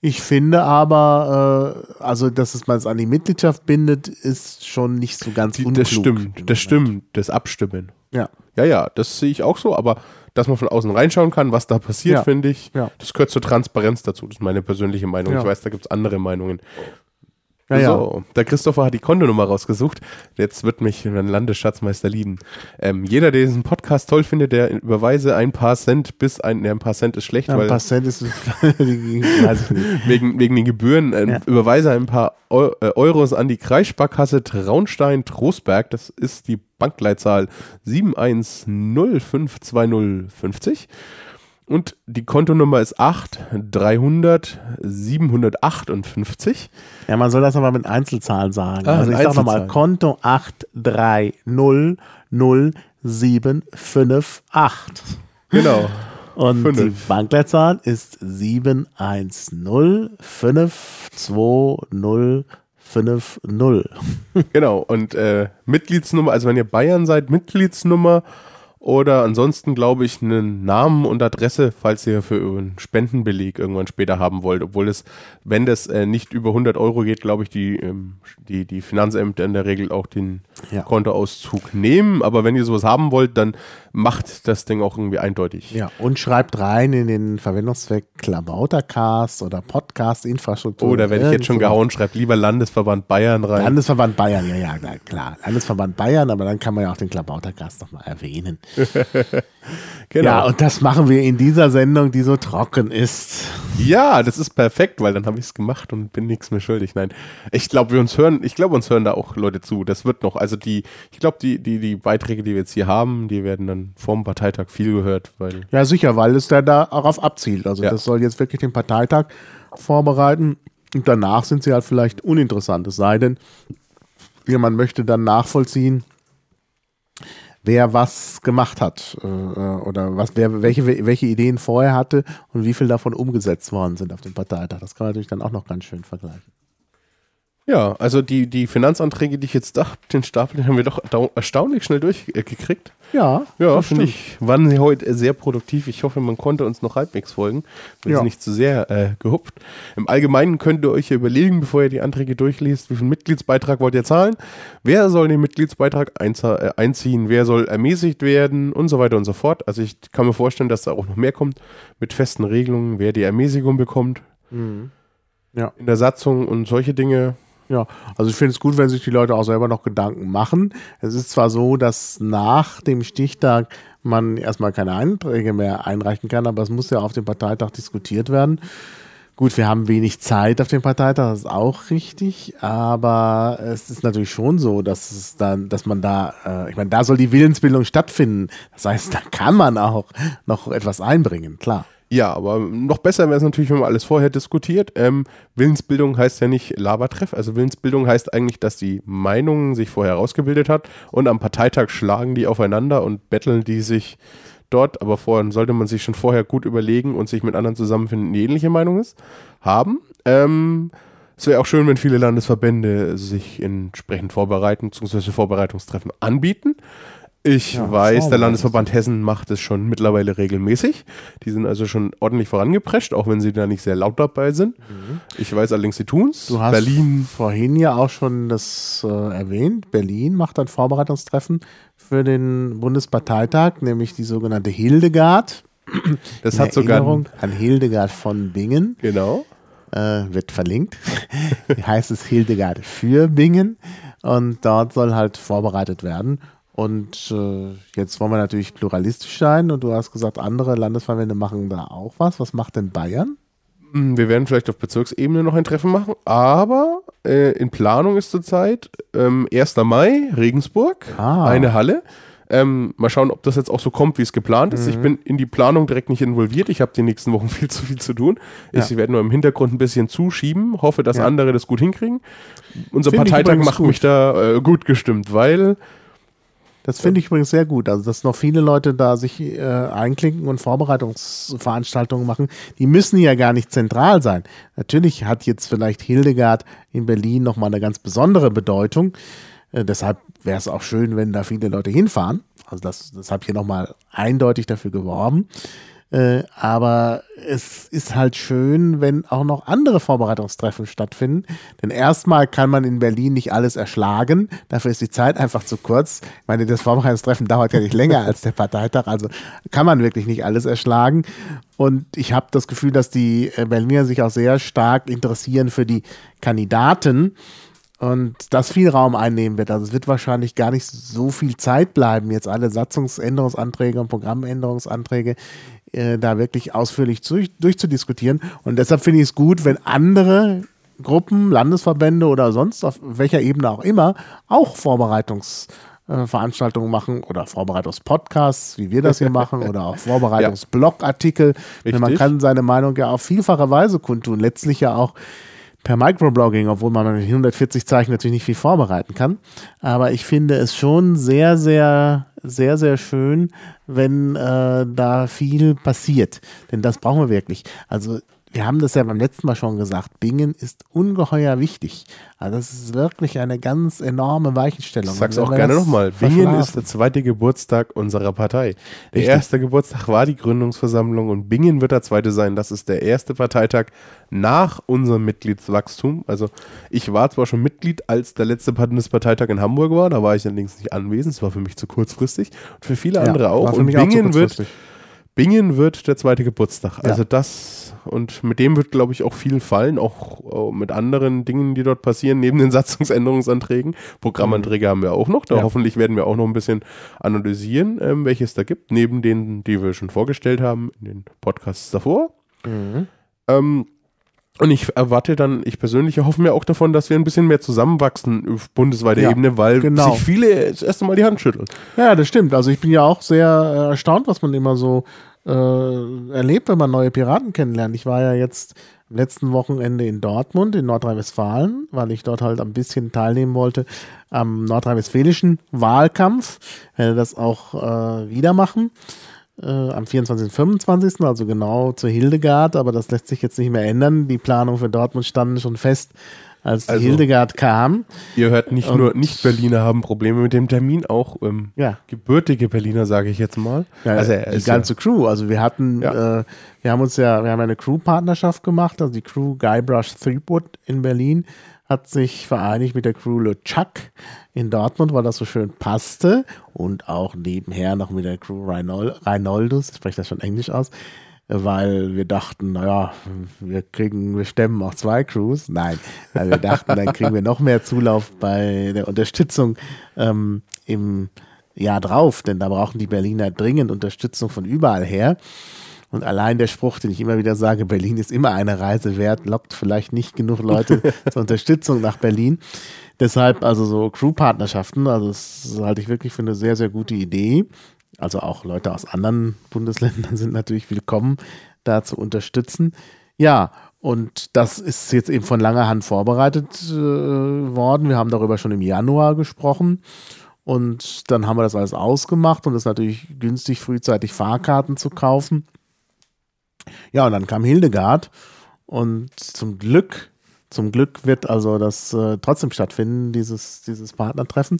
S2: Ich finde aber, äh, also dass es man es an die Mitgliedschaft bindet, ist schon nicht so ganz unklug.
S3: Das stimmt, das stimmt, das Abstimmen.
S2: Ja.
S3: Ja, ja, das sehe ich auch so, aber dass man von außen reinschauen kann, was da passiert, ja. finde ich, ja. das gehört zur Transparenz dazu. Das ist meine persönliche Meinung. Ja. Ich weiß, da gibt es andere Meinungen. Ja, so, der Christopher hat die Kontonummer rausgesucht. Jetzt wird mich mein Landesschatzmeister lieben. Ähm, jeder, der diesen Podcast toll findet, der überweise ein paar Cent bis ein, ne, ein paar Cent ist schlecht, ja,
S2: weil. Ein paar Cent ist <laughs>
S3: wegen, wegen den Gebühren. Ähm, ja. Überweise ein paar Eu äh, Euros an die Kreissparkasse Traunstein-Trostberg. Das ist die Bankleitzahl 7105250. Und die Kontonummer ist 8 300 758.
S2: Ja, man soll das aber mit Einzelzahlen sagen. Ah, also ich sag nochmal, Konto 8300758.
S3: Genau.
S2: Und Fünf. die Bankleitzahl ist 710520050.
S3: genau. Und äh, Mitgliedsnummer, also wenn ihr Bayern seid, Mitgliedsnummer oder ansonsten, glaube ich, einen Namen und Adresse, falls ihr für einen Spendenbeleg irgendwann später haben wollt. Obwohl es, wenn das äh, nicht über 100 Euro geht, glaube ich, die, ähm, die, die Finanzämter in der Regel auch den
S2: Ja.
S3: Kontoauszug nehmen. Aber wenn ihr sowas haben wollt, dann macht das Ding auch irgendwie eindeutig.
S2: Ja, und schreibt rein in den Verwendungszweck Klabautercast oder Podcast-Infrastruktur.
S3: Oh, da werde ich jetzt schon gehauen. Schreibt lieber Landesverband Bayern rein.
S2: Landesverband Bayern, ja, ja, klar. Landesverband Bayern, aber dann kann man ja auch den Klabautercast nochmal erwähnen. <laughs>
S3: genau.
S2: Ja, und das machen wir in dieser Sendung, die so trocken ist.
S3: Ja, das ist perfekt, weil dann habe ich es gemacht und bin nichts mehr schuldig. Nein, ich glaube, wir uns hören, ich glaube, uns hören da auch Leute zu. Das wird noch, also die, ich glaube, die, die, die Beiträge, die wir jetzt hier haben, die werden dann vorm Parteitag viel gehört, weil
S2: Ja, sicher, weil es da darauf abzielt. Also
S3: Ja.
S2: das soll jetzt wirklich den Parteitag vorbereiten. Und danach sind sie halt vielleicht uninteressant. Es sei denn, jemand möchte dann nachvollziehen, wer was gemacht hat äh, äh, oder was, wer, welche, welche Ideen vorher hatte und wie viel davon umgesetzt worden sind auf dem Parteitag. Das kann man natürlich dann auch noch ganz schön vergleichen.
S3: Ja, also die, die Finanzanträge, die ich jetzt dachte, den Stapel, den haben wir doch erstaunlich schnell durchgekriegt.
S2: Ja,
S3: Ja,
S2: das
S3: finde ich, waren sie heute sehr produktiv. Ich hoffe, man konnte uns noch halbwegs folgen. Wir
S2: Ja.
S3: sind nicht zu sehr äh, gehupft. Im Allgemeinen könnt ihr euch ja überlegen, bevor ihr die Anträge durchliest, wie viel Mitgliedsbeitrag wollt ihr zahlen? Wer soll den Mitgliedsbeitrag äh, einziehen? Wer soll ermäßigt werden? Und so weiter und so fort. Also ich kann mir vorstellen, dass da auch noch mehr kommt mit festen Regelungen, wer die Ermäßigung bekommt
S2: Ja.
S3: in der Satzung und solche Dinge.
S2: Ja, also ich finde es gut, wenn sich die Leute auch selber noch Gedanken machen. Es ist zwar so, dass nach dem Stichtag man erstmal keine Einträge mehr einreichen kann, aber es muss ja auf dem Parteitag diskutiert werden. Gut, wir haben wenig Zeit auf dem Parteitag, das ist auch richtig, aber es ist natürlich schon so, dass es dann, dass man da, äh, ich meine, da soll die Willensbildung stattfinden. Das heißt, da kann man auch noch etwas einbringen, klar.
S3: Ja, aber noch besser wäre es natürlich, wenn man alles vorher diskutiert. Ähm, Willensbildung heißt ja nicht Labertreff. Also Willensbildung heißt eigentlich, dass die Meinung sich vorher herausgebildet hat und am Parteitag schlagen die aufeinander und betteln die sich dort. Aber vorher sollte man sich schon vorher gut überlegen und sich mit anderen zusammenfinden, die ähnliche Meinung ist, haben. Ähm, es wäre auch schön, wenn viele Landesverbände sich entsprechend vorbereiten, beziehungsweise Vorbereitungstreffen anbieten. Ich
S2: Ja,
S3: weiß, der. Landesverband Hessen macht es schon mittlerweile regelmäßig. Die sind also schon ordentlich vorangeprescht, auch wenn sie da nicht sehr laut dabei sind. Ich weiß allerdings, sie tun es.
S2: Mhm. Du hast
S3: Berlin.
S2: vorhin ja auch schon das äh, erwähnt. Berlin macht ein Vorbereitungstreffen für den Bundesparteitag, nämlich die sogenannte Hildegard.
S3: Das
S2: In
S3: hat sogar.
S2: Erinnerung an Hildegard von Bingen.
S3: Genau.
S2: Äh, wird verlinkt. <laughs> heißt es Hildegard für Bingen. Und dort soll halt vorbereitet werden. Und äh, jetzt wollen wir natürlich pluralistisch sein. Und du hast gesagt, andere Landesverbände machen da auch was. Was macht denn Bayern?
S3: Hm, Wir werden vielleicht auf Bezirksebene noch ein Treffen machen, aber äh, in Planung ist zurzeit ähm, 1. Mai, Regensburg,
S2: Ah.
S3: eine Halle. Ähm, mal schauen, ob das jetzt auch so kommt, wie es geplant ist.
S2: Mhm.
S3: Ich bin in die Planung direkt nicht involviert. Ich habe die nächsten Wochen <laughs> viel zu viel zu tun. Ich
S2: Ja.
S3: werde nur im Hintergrund ein bisschen zuschieben, hoffe, dass
S2: Ja.
S3: andere das gut hinkriegen. Unser
S2: Finde ich
S3: Parteitag macht
S2: gut.
S3: mich da äh, gut gestimmt, weil
S2: Das finde ich übrigens sehr gut. Also, dass noch viele Leute da sich äh, einklinken und Vorbereitungsveranstaltungen machen. Die müssen ja gar nicht zentral sein. Natürlich hat jetzt vielleicht Hildegard in Berlin nochmal eine ganz besondere Bedeutung. Äh, deshalb wäre es auch schön, wenn da viele Leute hinfahren. Also das, das habe ich hier nochmal eindeutig dafür geworben. Äh, aber es ist halt schön, wenn auch noch andere Vorbereitungstreffen stattfinden. Denn erstmal kann man in Berlin nicht alles erschlagen. Dafür ist die Zeit einfach zu kurz. Ich meine, das Vorbereitungstreffen dauert ja nicht <laughs> länger als der Parteitag. Also kann man wirklich nicht alles erschlagen. Und ich habe das Gefühl, dass die äh, Berliner sich auch sehr stark interessieren für die Kandidaten und das viel Raum einnehmen wird. Also es wird wahrscheinlich gar nicht so viel Zeit bleiben, jetzt alle Satzungsänderungsanträge und Programmänderungsanträge äh, da wirklich ausführlich zu, durchzudiskutieren. Und deshalb finde ich es gut, wenn andere Gruppen, Landesverbände oder sonst auf welcher Ebene auch immer auch Vorbereitungsveranstaltungen machen oder Vorbereitungspodcasts, wie wir das hier machen, oder auch <laughs> Vorbereitungsblogartikel. Denn Man kann seine Meinung ja auf vielfache Weise kundtun. Letztlich ja auch per Microblogging, obwohl man mit 140 Zeichen natürlich nicht viel vorbereiten kann. Aber ich finde es schon sehr, sehr, sehr, sehr schön, wenn äh, da viel passiert. Denn das brauchen wir wirklich. Also wir haben das ja beim letzten Mal schon gesagt, Bingen ist ungeheuer wichtig. Also das ist wirklich eine ganz enorme Weichenstellung.
S3: Ich sag's auch gerne nochmal. Bingen ist der zweite Geburtstag unserer Partei. Der
S2: Richtig.
S3: erste Geburtstag war die Gründungsversammlung und Bingen wird der zweite sein. Das ist der erste Parteitag nach unserem Mitgliedswachstum. Also ich war zwar schon Mitglied, als der letzte Bundesparteitag in Hamburg war, da war ich allerdings nicht anwesend. Das war für mich zu kurzfristig und für viele
S2: Ja,
S3: andere auch. Und
S2: mich auch
S3: Bingen wird. Bingen wird der zweite Geburtstag.
S2: Ja.
S3: Also das und mit dem wird, glaube ich, auch viel fallen, auch äh, mit anderen Dingen, die dort passieren, neben den <laughs> Satzungsänderungsanträgen. Programmanträge haben wir auch noch. Da
S2: Ja.
S3: hoffentlich werden wir auch noch ein bisschen analysieren, ähm, welche es da gibt, neben denen, die wir schon vorgestellt haben in den Podcasts davor.
S2: Mhm.
S3: Ähm, und ich erwarte dann, ich persönlich erhoffe mir auch davon, dass wir ein bisschen mehr zusammenwachsen auf bundesweiter
S2: Ja,
S3: Ebene, weil
S2: genau.
S3: sich viele das erste Mal die Hand schütteln.
S2: Ja, das stimmt. Also ich bin ja auch sehr äh, erstaunt, was man immer so äh, erlebt, wenn man neue Piraten kennenlernt. Ich war ja jetzt am letzten Wochenende in Dortmund, in Nordrhein-Westfalen, weil ich dort halt ein bisschen teilnehmen wollte am nordrhein-westfälischen Wahlkampf. Werde das auch äh, wieder machen. Äh, am 24. und 25. also genau zur Hildegard, aber das lässt sich jetzt nicht mehr ändern. Die Planung für Dortmund standen schon fest, als
S3: Also-
S2: Hildegard kam.
S3: Ihr hört nicht nur Nicht-Berliner haben Probleme mit dem Termin, auch ähm,
S2: Ja.
S3: gebürtige Berliner, sage ich jetzt mal.
S2: Ja,
S3: also
S2: die ganze Crew. Also wir hatten,
S3: Ja.
S2: äh, wir haben uns ja, wir haben eine Crew-Partnerschaft gemacht. Also die Crew Guybrush Threepwood in Berlin hat sich vereinigt mit der Crew LeChuck in Dortmund, weil das so schön passte. Und auch nebenher noch mit der Crew Reinol Reinoldus, ich spreche das schon Englisch aus, weil wir dachten, naja, wir kriegen, wir stemmen auch zwei Crews. Nein, weil wir dachten, dann kriegen wir noch mehr Zulauf bei der Unterstützung ähm, im Jahr drauf, denn da brauchen die Berliner dringend Unterstützung von überall her. Und allein der Spruch, den ich immer wieder sage, Berlin ist immer eine Reise wert, lockt vielleicht nicht genug Leute <laughs> zur Unterstützung nach Berlin. Deshalb also so Crew-Partnerschaften, also das halte ich wirklich für eine sehr, sehr gute Idee. Also auch Leute aus anderen Bundesländern <laughs> sind natürlich willkommen, da zu unterstützen. Ja, und das ist jetzt eben von langer Hand vorbereitet äh, worden. Wir haben darüber schon im Januar gesprochen. Und dann haben wir das alles ausgemacht und es ist natürlich günstig, frühzeitig Fahrkarten zu kaufen. Ja, und dann kam Hildegard und zum Glück, zum Glück wird also das äh, trotzdem stattfinden, dieses, dieses Partnertreffen.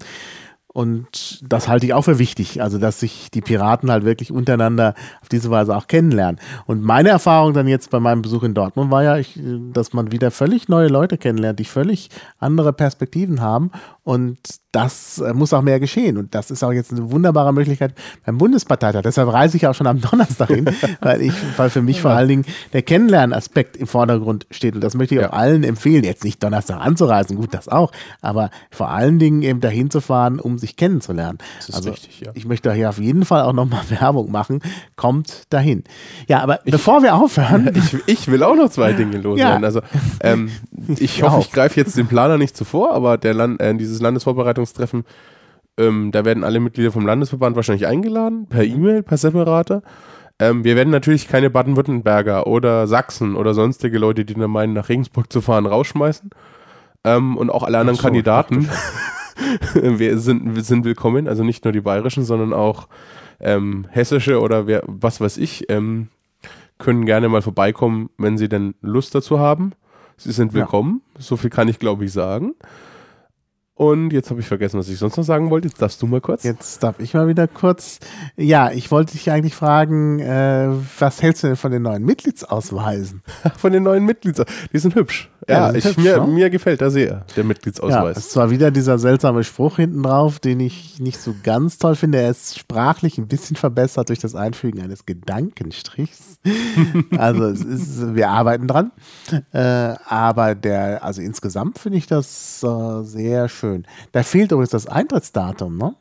S2: Und das halte ich auch für wichtig, also dass sich die Piraten halt wirklich untereinander auf diese Weise auch kennenlernen. Und meine Erfahrung dann jetzt bei meinem Besuch in Dortmund war ja, ich, dass man wieder völlig neue Leute kennenlernt, die völlig andere Perspektiven haben. Und das äh, muss auch mehr geschehen. Und das ist auch jetzt eine wunderbare Möglichkeit beim Bundesparteitag. Deshalb reise ich auch schon am Donnerstag hin, <laughs> weil ich, weil für mich vor allen Dingen der Kennenlernaspekt im Vordergrund steht. Und das möchte ich auch allen empfehlen, jetzt nicht Donnerstag anzureisen, gut, das auch, aber vor allen Dingen eben dahin zu fahren, um sich kennenzulernen.
S3: Das ist
S2: also
S3: richtig, ja.
S2: ich möchte hier auf jeden Fall auch nochmal <laughs> Werbung machen. Kommt dahin. Ja, aber bevor wir aufhören, <laughs>
S3: Ich, ich will auch noch zwei Dinge loswerden.
S2: Ja.
S3: Also, ähm, ich
S2: Ich
S3: hoffe,
S2: auch.
S3: ich greife jetzt den Planer nicht zuvor, aber der Land, äh, dieses Landesvorbereitungstreffen, ähm, da werden alle Mitglieder vom Landesverband wahrscheinlich eingeladen, per
S2: Mhm.
S3: E-Mail, per Separate. Ähm, wir werden natürlich keine Baden-Württemberger oder Sachsen oder sonstige Leute, die dann meinen, nach Regensburg zu fahren, rausschmeißen. Ähm, und auch alle anderen
S2: so,
S3: Kandidaten <laughs> wir sind, wir sind willkommen, also nicht nur die bayerischen, sondern auch ähm, hessische oder wer, was weiß ich, ähm, können gerne mal vorbeikommen, wenn sie denn Lust dazu haben. Sie sind
S2: Ja.
S3: willkommen, so viel kann ich glaube ich sagen. Und jetzt habe ich vergessen, was ich sonst noch sagen wollte. Jetzt darfst du mal kurz.
S2: jetzt darf ich mal wieder kurz. Ja, ich wollte dich eigentlich fragen, äh, was hältst du denn von den neuen Mitgliedsausweisen? <laughs>
S3: Von den neuen Mitglieds. Die sind hübsch.
S2: Ja,
S3: Ja, ich,
S2: hübsch,
S3: mir,
S2: ne?
S3: mir gefällt er sehr, der
S2: Ja,
S3: Mitgliedsausweis.
S2: es war wieder dieser seltsame Spruch hinten drauf, den ich nicht so ganz toll finde. Er ist sprachlich ein bisschen verbessert durch das Einfügen eines Gedankenstrichs. <laughs> also ist, wir arbeiten dran. Äh, aber der, also insgesamt finde ich das äh, sehr schön. Da fehlt übrigens das Eintrittsdatum, ne?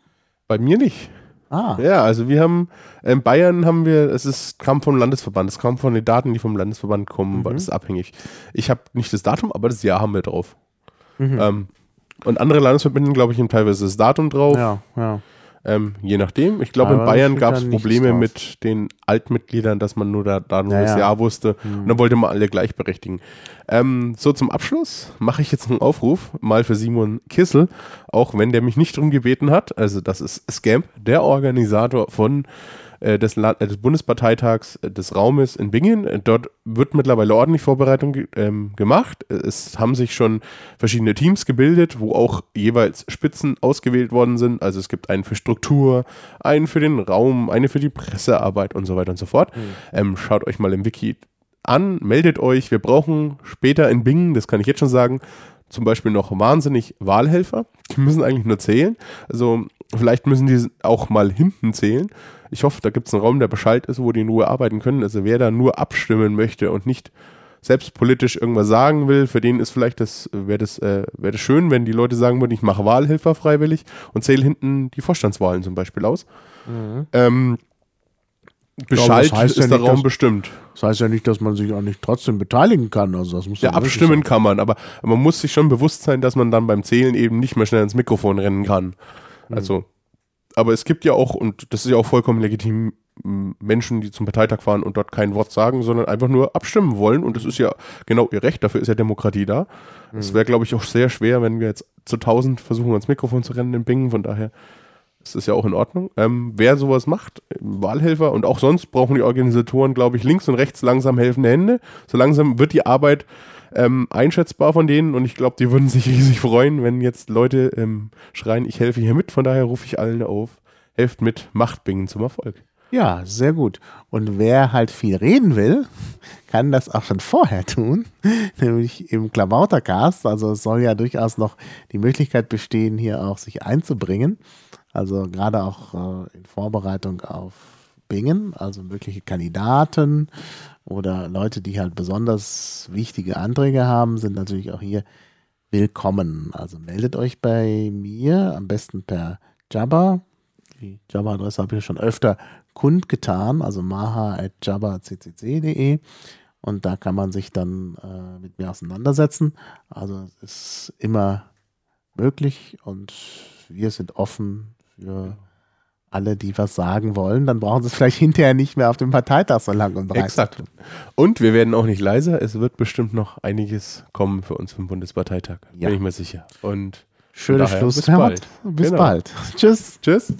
S3: Bei mir nicht.
S2: Ah,
S3: Ja, also wir haben, in Bayern haben wir, es ist, kam vom Landesverband, es kam von den Daten, die vom Landesverband kommen, weil das ist abhängig. Ich habe nicht das Datum, aber das Jahr haben wir drauf. Ähm, und andere Landesverbände, glaube ich, haben teilweise das Datum drauf,
S2: ja, ja.
S3: Ähm, je nachdem. Ich glaube, in Bayern gab es Probleme
S2: drauf.
S3: mit den Altmitgliedern, dass man nur da, da nur
S2: Ja,
S3: das
S2: ja.
S3: Jahr wusste. Und dann wollte man alle gleichberechtigen. Ähm, so zum Abschluss mache ich jetzt einen Aufruf, mal für Simon Kissel, auch wenn der mich nicht drum gebeten hat. Also das ist Scamp, der Organisator von des, La äh, des Bundesparteitags äh, des Raumes in Bingen. Äh, dort wird mittlerweile ordentlich Vorbereitung ge ähm, gemacht. Es haben sich schon verschiedene Teams gebildet, wo auch jeweils Spitzen ausgewählt worden sind. Also es gibt einen für Struktur, einen für den Raum, eine für die Pressearbeit und so weiter und so fort. Mhm. Ähm, schaut euch mal im Wiki an, meldet euch. Wir brauchen später in Bingen, das kann ich jetzt schon sagen, zum Beispiel noch wahnsinnig Wahlhelfer. Die müssen eigentlich nur zählen. Also vielleicht müssen die auch mal hinten zählen. Ich hoffe, da gibt es einen Raum, der Bescheid ist, wo die in Ruhe arbeiten können. Also wer da nur abstimmen möchte und nicht selbst politisch irgendwas sagen will, für den ist vielleicht das, wäre das, äh, wäre das schön, wenn die Leute sagen würden, ich mache Wahlhelfer freiwillig und zähle hinten die Vorstandswahlen zum Beispiel aus. Mhm. Ähm, Bescheid
S2: das heißt
S3: ist
S2: ja
S3: der Raum
S2: dass,
S3: bestimmt.
S2: Das heißt ja nicht, dass man sich auch nicht trotzdem beteiligen kann. Also das muss
S3: ja, abstimmen kann man, aber man muss sich schon bewusst sein, dass man dann beim Zählen eben nicht mehr schnell ins Mikrofon rennen kann. Mhm. Also, aber es gibt ja auch, und das ist ja auch vollkommen legitim, Menschen, die zum Parteitag fahren und dort kein Wort sagen, sondern einfach nur abstimmen wollen. Und das ist ja genau ihr Recht, dafür ist ja Demokratie da. Es mhm. wäre, glaube ich, auch sehr schwer, wenn wir jetzt zu tausend versuchen, ans Mikrofon zu rennen in Bingen. Von daher das ist ja auch in Ordnung. Ähm, wer sowas macht, Wahlhelfer und auch sonst brauchen die Organisatoren, glaube ich, links und rechts langsam helfende Hände. So langsam wird die Arbeit ähm, einschätzbar von denen und ich glaube, die würden sich riesig freuen, wenn jetzt Leute ähm, schreien, ich helfe hier mit. Von daher rufe ich allen auf, helft mit, macht Bingen zum Erfolg.
S2: Ja, sehr gut. Und wer halt viel reden will, kann das auch schon vorher tun, <laughs> nämlich im Klamautercast. Also es soll ja durchaus noch die Möglichkeit bestehen, hier auch sich einzubringen. Also gerade auch äh, in Vorbereitung auf Bingen, also mögliche Kandidaten oder Leute, die halt besonders wichtige Anträge haben, sind natürlich auch hier willkommen. Also meldet euch bei mir, am besten per Jabba. Die Jabba-Adresse habe ich schon öfter kundgetan, also maha.jabba.ccc.de und da kann man sich dann äh, mit mir auseinandersetzen. Also es ist immer möglich und wir sind offen für alle, die was sagen wollen. Dann brauchen sie es vielleicht hinterher nicht mehr auf dem Parteitag so lang und breit.
S3: Exakt. Und wir werden auch nicht leiser. Es wird bestimmt noch einiges kommen für uns vom Bundesparteitag. Ja. Bin ich mir sicher. Und
S2: schönes Schlusswort. Bis bald. Bis genau. bald. Tschüss. Tschüss.